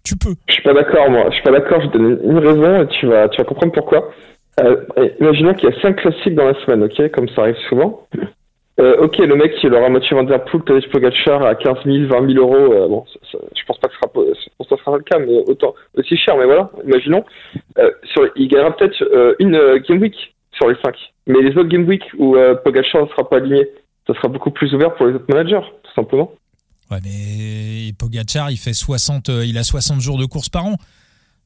tu peux. Je suis pas d'accord, moi. Je suis pas d'accord. Je te donne une raison et tu vas, tu vas comprendre pourquoi. Euh, imaginons qu'il y a cinq classiques dans la semaine, ok, comme ça arrive souvent. Euh, ok, le mec qui aura Mathieu Van Der Poel, Tadej Pogacar à 15 000, 20 000 euros. euh, bon, je pense pas que ce sera, le cas, mais autant aussi cher. Mais voilà, imaginons. Euh, sur, il gagnera peut-être une game week sur les 5. Mais les autres game week où Pogacar ne sera pas aligné, ça sera beaucoup plus ouvert pour les autres managers, tout simplement. Ouais, mais Pogacar, il fait 60, euh, il a 60 jours de course par an.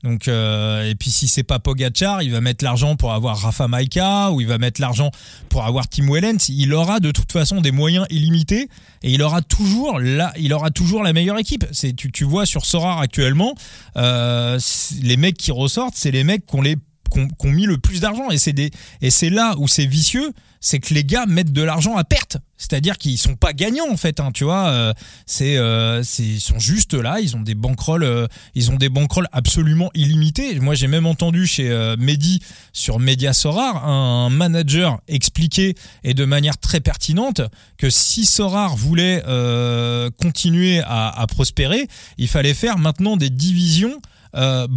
Donc, euh, et puis si c'est pas Pogacar, il va mettre l'argent pour avoir Rafa Maika ou il va mettre l'argent pour avoir Tim Wellens. Il aura de toute façon des moyens illimités et il aura toujours la, il aura toujours la meilleure équipe. C'est tu, tu vois sur Sorar actuellement, euh, les mecs qui ressortent, c'est les mecs qui ont les ont mis le plus d'argent et c'est des et c'est là où c'est vicieux, c'est que les gars mettent de l'argent à perte. C'est-à-dire qu'ils sont pas gagnants en fait, hein, tu vois. euh, c'est, euh, c'est, ils sont juste là, ils ont des bankrolls, euh, ils ont des bankrolls absolument illimités. Moi, j'ai même entendu chez euh, Mehdi sur Media Sorar un manager expliquer et de manière très pertinente que si Sorar voulait continuer à, à prospérer, il fallait faire maintenant des divisions euh,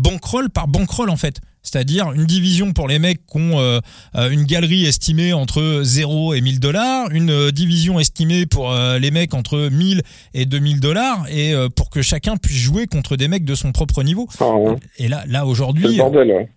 par bankroll en fait. C'est-à-dire une division pour les mecs qui ont euh, euh, une galerie estimée entre 0 et 1000 dollars, une euh, division estimée pour euh, les mecs entre 1000 et 2000 dollars, et euh, pour que chacun puisse jouer contre des mecs de son propre niveau. Ouais. Et là, là aujourd'hui,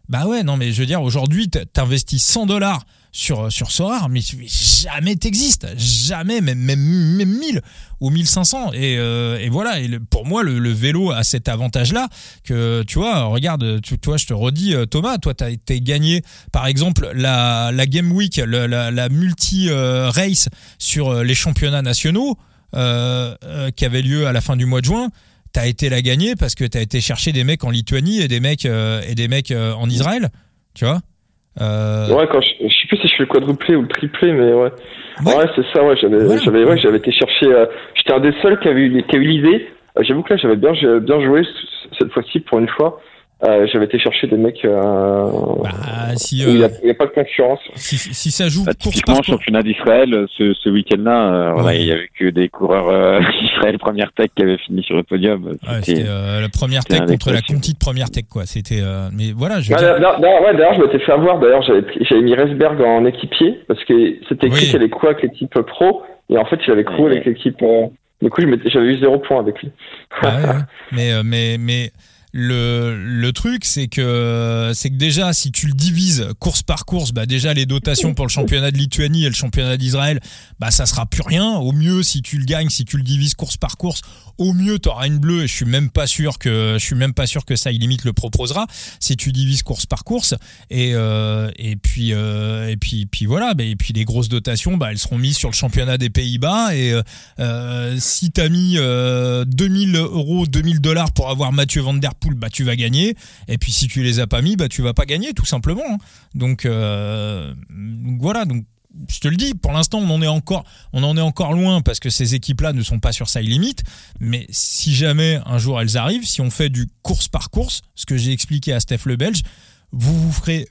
bah ouais, non mais je veux dire, aujourd'hui, t'investis 100 dollars sur sur Sorar, mais jamais t'existes, jamais, même même même 1000 ou 1500. Et, euh, et voilà. Et pour moi, le, vélo a cet avantage-là que tu vois. Regarde, tu toi, je te redis, euh, Thomas, toi, t'as été gagné, par exemple, la la Game Week, la, la multi euh, sur euh, les championnats nationaux euh, euh, qui avait lieu à la fin du mois de juin. T'as été la gagner parce que t'as été chercher des mecs en Lituanie et des mecs euh, et des mecs euh, en Israël, tu vois. Euh, Ouais, quand je, je sais plus si je fais le quadruplé ou le triplé, mais ouais. Ouais. Ouais, c'est ça, ouais, j'avais, Voilà. j'avais, ouais, j'avais été chercher, euh, j'étais un des seuls qui avait eu, qui a eu l'idée. Euh, j'avoue que là, j'avais bien, bien joué cette fois-ci pour une fois. Euh, j'avais été chercher des mecs, euh, bah, si, où il n'y euh, a, il y a pas de concurrence. si, si ça joue Bah, typiquement, championnat d'Israël, euh, ce, ce week-end-là, euh, Ouais. il y avait que des coureurs euh, d'Israël première tech qui avaient fini sur le podium. Ouais, C'était- euh, la première tech contre la. Conti de première tech, quoi. C'était, euh, mais voilà, je Ah, dire, d'ailleurs, d'ailleurs, ouais, d'ailleurs, je m'étais fait avoir. D'ailleurs, j'avais, mis Resberg en équipier parce que c'était écrit Oui. qu'il allait courir avec l'équipe pro et en fait, il avait couru Ouais. avec l'équipe. euh, du coup, j'avais eu zéro point avec lui. Ah ouais, ouais. mais euh, mais mais le le truc c'est que c'est que déjà si tu le divises course par course bah déjà les dotations pour le championnat de Lituanie et le championnat d'Israël bah ça sera plus rien. Au mieux si tu le gagnes si tu le divises course par course au mieux tu auras une bleue et je suis même pas sûr que je suis même pas sûr que ça limite le proposera. Si tu divises course par course et euh, et puis euh, et puis puis voilà. Bah, et puis les grosses dotations bah elles seront mises sur le championnat des Pays-Bas et euh, euh, si t'as mis euh, 2000 euros, 2000 dollars pour avoir Mathieu Van Der Poel, bah tu vas gagner. Et puis si tu les as pas mis, bah tu vas pas gagner tout simplement. hein. Donc, euh, donc voilà. Donc je te le dis, pour l'instant on en est encore, on en est encore loin parce que ces équipes-là ne sont pas sur sa limite. Mais si jamais un jour elles arrivent, si on fait du course par course, ce que j'ai expliqué à Steph le Belge, vous vous ferez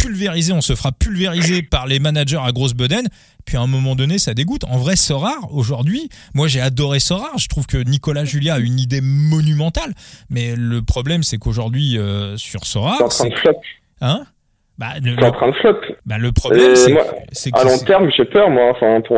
pulvériser, on se fera pulvériser par les managers à grosse bedaine, puis à un moment donné, ça dégoûte. En vrai, Sorar, aujourd'hui, moi j'ai adoré Sorar, je trouve que Nicolas Julia a une idée monumentale, mais le problème, c'est qu'aujourd'hui, euh, sur C'est en Sorar, train c'est... Hein? Bah, le, C'est en le- train de flop. bah, le problème, c'est que-. À long terme, j'ai peur, moi. Enfin, pour,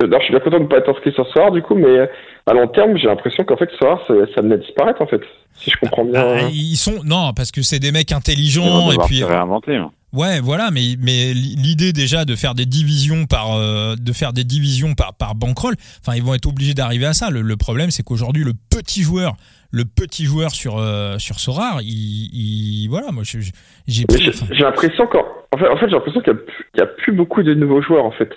D'ailleurs, je suis bien content de ne pas être inscrit sur Soir, du coup, mais à long terme, j'ai l'impression qu'en fait, Soir, ça, ça venait disparaître, en fait. Si je comprends bien. bah, ils sont non parce que c'est des mecs Ils vont intelligents et puis se réinventer. hein. Ouais, voilà, mais mais l'idée déjà de faire des divisions par euh, de faire des divisions par par bankroll, enfin ils vont être obligés d'arriver à ça. Le, le problème c'est qu'aujourd'hui le petit joueur, le petit joueur sur euh, sur Sorar, il, il voilà, moi je- je- j'ai j'ai l'impression qu'en en fait, en fait j'ai l'impression qu'il n'y a, plus- il y a plus beaucoup de nouveaux joueurs, en fait.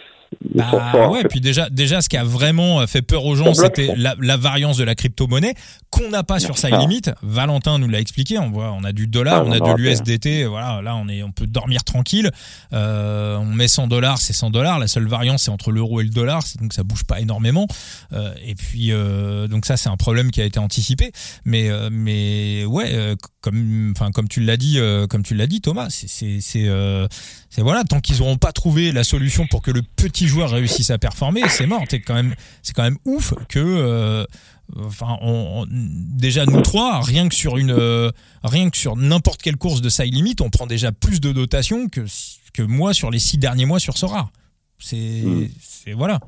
Ils sont Bah en ouais, fait. puis déjà, déjà, ce qui a vraiment euh, fait peur aux gens, c'était la, la variance de la crypto-monnaie qu'on n'a pas sur sa Ah. limite. Valentin nous l'a expliqué. On voit, on a du dollar, Ah, on a de l'USDT. Voilà, là, on est, on peut dormir tranquille. Euh, on met 100 dollars, c'est 100 dollars. La seule variance, c'est entre l'euro et le dollar, donc ça bouge pas énormément. Euh, et puis, euh, donc ça, c'est un problème qui a été anticipé. Mais, mais ouais, comme, enfin, comme tu l'as dit, comme tu l'as dit, Thomas, c'est, c'est, c'est voilà, tant qu'ils n'auront pas trouvé la solution pour que le petit joueur réussisse à performer, c'est mort. C'est quand même, c'est quand même ouf que, euh, enfin, on, on- déjà nous trois, rien que sur une, euh, rien que sur n'importe quelle course de side limit, on prend déjà plus de dotation que que moi sur les six derniers mois sur Sora. C'est, Mm. c'est voilà.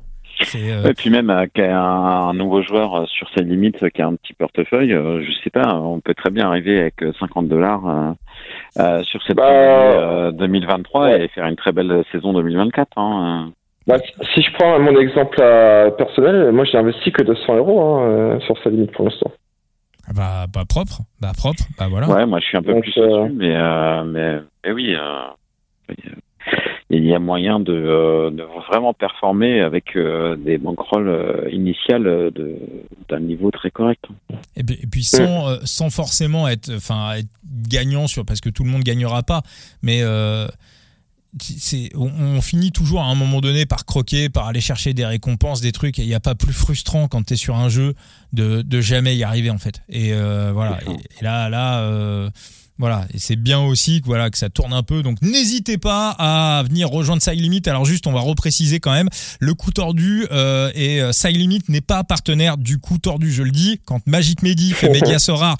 Et puis même avec un, nouveau joueur sur ses limites qui a un petit portefeuille, je sais pas, on peut très bien arriver avec 50 dollars sur cette bah, 2023 et faire une très belle saison 2024. Hein. Bah, si je prends mon exemple personnel, moi j'ai investi que 200 euros hein, sur sa limite pour l'instant. Ah bah, bah, propre, bah propre, bah voilà. Ouais, moi je suis un peu plus euh... mais, euh, mais, mais oui, euh, il y a moyen de, euh, de vraiment performer avec euh, des bankrolls initiales d'un niveau très correct. Et puis, et puis sans, sans forcément être, enfin, être gagnant sur, parce que tout le monde gagnera pas, mais on, finit toujours à un moment donné par croquer, par aller chercher des récompenses, des trucs. Et il n'y a pas plus frustrant quand tu es sur un jeu de, jamais y arriver en fait. Et euh, voilà. Et, là, là, euh, voilà, et c'est bien aussi que voilà que ça tourne un peu. Donc n'hésitez pas à venir rejoindre Side Limit. Alors juste, on va repréciser quand même, le coup tordu euh, et Side Limit n'est pas partenaire du coup tordu. Je le dis, quand Magic Medi fait Media Sorar,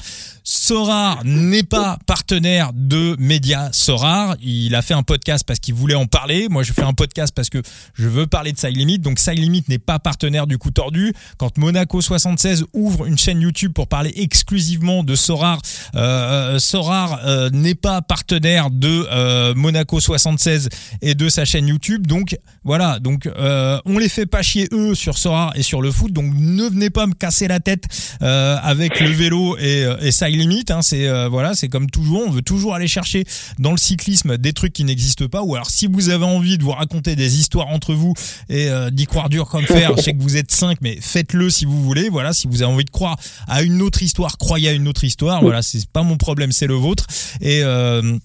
Sorar n'est pas partenaire de Média Sorar. Il a fait un podcast parce qu'il voulait en parler. Moi, je fais un podcast parce que je veux parler de Side Limit. Donc, Side Limit n'est pas partenaire du coup tordu. Quand Monaco 76 ouvre une chaîne YouTube pour parler exclusivement de Sorar, euh, Sorar euh, n'est pas partenaire de euh, Monaco 76 et de sa chaîne YouTube. Donc, voilà. Donc, euh, on les fait pas chier eux sur Sorar et sur le foot. Donc, ne venez pas me casser la tête euh, avec le vélo et, et limite. Hein, c'est euh, voilà, c'est comme toujours, on veut toujours aller chercher dans le cyclisme des trucs qui n'existent pas. Ou alors, si vous avez envie de vous raconter des histoires entre vous et euh, d'y croire dur comme fer, je sais que vous êtes cinq, mais faites-le si vous voulez. Voilà, si vous avez envie de croire à une autre histoire, croyez à une autre histoire. Voilà, c'est pas mon problème, c'est le vôtre. Et euh,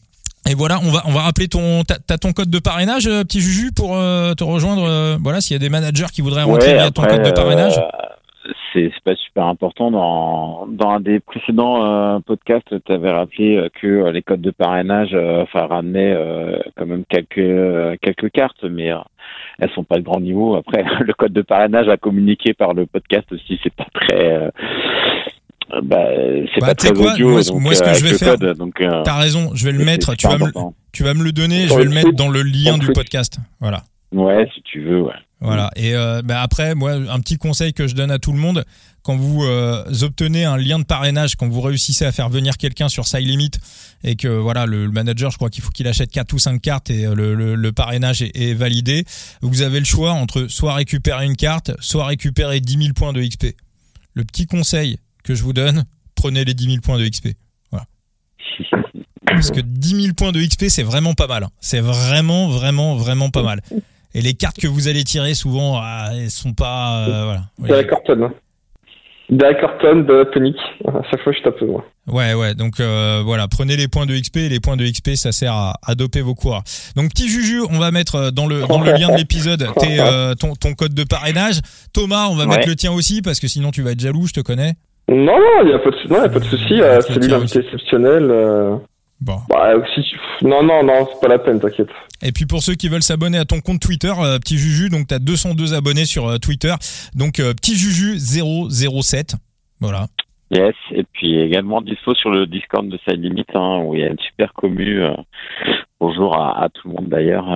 et voilà, on va on va rappeler ton t'as ton code de parrainage, petit Juju, pour te rejoindre. voilà, s'il y a des managers qui voudraient rentrer via ton code de parrainage? C'est pas super important. Dans, dans un des précédents euh, podcasts, tu avais rappelé euh, que euh, les codes de parrainage enfin, ramenaient quand même quelques, quelques cartes, mais elles sont pas de grand niveau. Après, le code de parrainage à communiquer par le podcast aussi, c'est pas très. bah, c'est bah, pas très quoi, audio, moi, moi, ce que je vais faire, t'as raison, je vais le mettre. Tu vas me, tu vas me le donner, je vais le mettre dans le lien du podcast. Voilà. Ouais, si tu veux, ouais. Voilà. Et euh, bah après, moi, un petit conseil que je donne à tout le monde, quand vous euh, obtenez un lien de parrainage, quand vous réussissez à faire venir quelqu'un sur Side Limit et que voilà, le, manager, je crois qu'il faut qu'il achète 4 ou 5 cartes et euh, le, parrainage est, validé, vous avez le choix entre soit récupérer une carte, soit récupérer 10 000 points de XP. Le petit conseil que je vous donne, prenez les 10 000 points de XP. Voilà. Parce que 10 000 points de XP, c'est vraiment pas mal. Hein. C'est vraiment, vraiment, vraiment pas mal. Et les cartes que vous allez tirer, souvent, ah, elles sont pas. Euh, voilà. Derek Horton. Derek Horton de Tonic. À chaque fois, je tape moi. Ouais, ouais. Donc euh, voilà, prenez les points de XP. Les points de XP, ça sert à, à doper vos coureurs. Donc petit Juju, on va mettre euh, dans le dans le lien de l'épisode ton, ton code de parrainage. Thomas, on va mettre le tien aussi parce que sinon tu vas être jaloux. Je te connais. Non, non, il n'y a pas de, non, y a pas de souci. c'est lui l'invité exceptionnel. Bon. Bah, Non, non, non, c'est pas la peine, t'inquiète. Et puis pour ceux qui veulent s'abonner à ton compte Twitter, euh, petit Juju, donc t'as 202 abonnés sur euh, Twitter, donc euh, petit Juju 007, voilà. Yes, et puis également dispo sur le Discord de Side Limit, hein, où il y a une super commu. bonjour à, tout le monde d'ailleurs.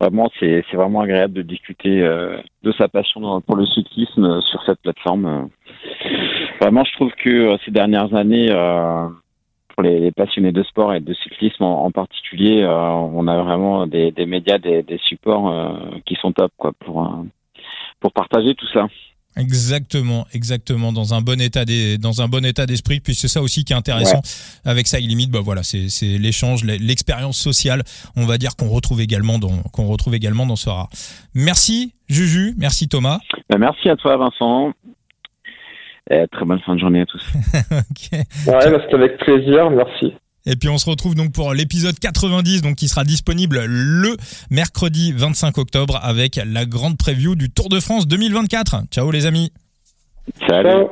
vraiment, c'est vraiment agréable de discuter de sa passion pour le cyclisme sur cette plateforme. vraiment, je trouve que ces dernières années pour les, passionnés de sport et de cyclisme en, particulier, euh, on a vraiment des, médias, des, supports euh, qui sont top quoi pour pour partager tout ça. Exactement, exactement, dans un bon état des, dans un bon état d'esprit. Puis c'est ça aussi qui est intéressant avec ça. limite, bah voilà, c'est l'échange, l'expérience sociale, on va dire qu'on retrouve également dans qu'on retrouve également dans ce rare. Merci Juju, merci Thomas. Bah, merci à toi Vincent. Eh, très bonne fin de journée à tous. Ouais, bah, c'était avec plaisir, merci. Et puis on se retrouve donc pour l'épisode 90 donc qui sera disponible le mercredi 25 octobre avec la grande preview du Tour de France 2024. Ciao les amis. Salut.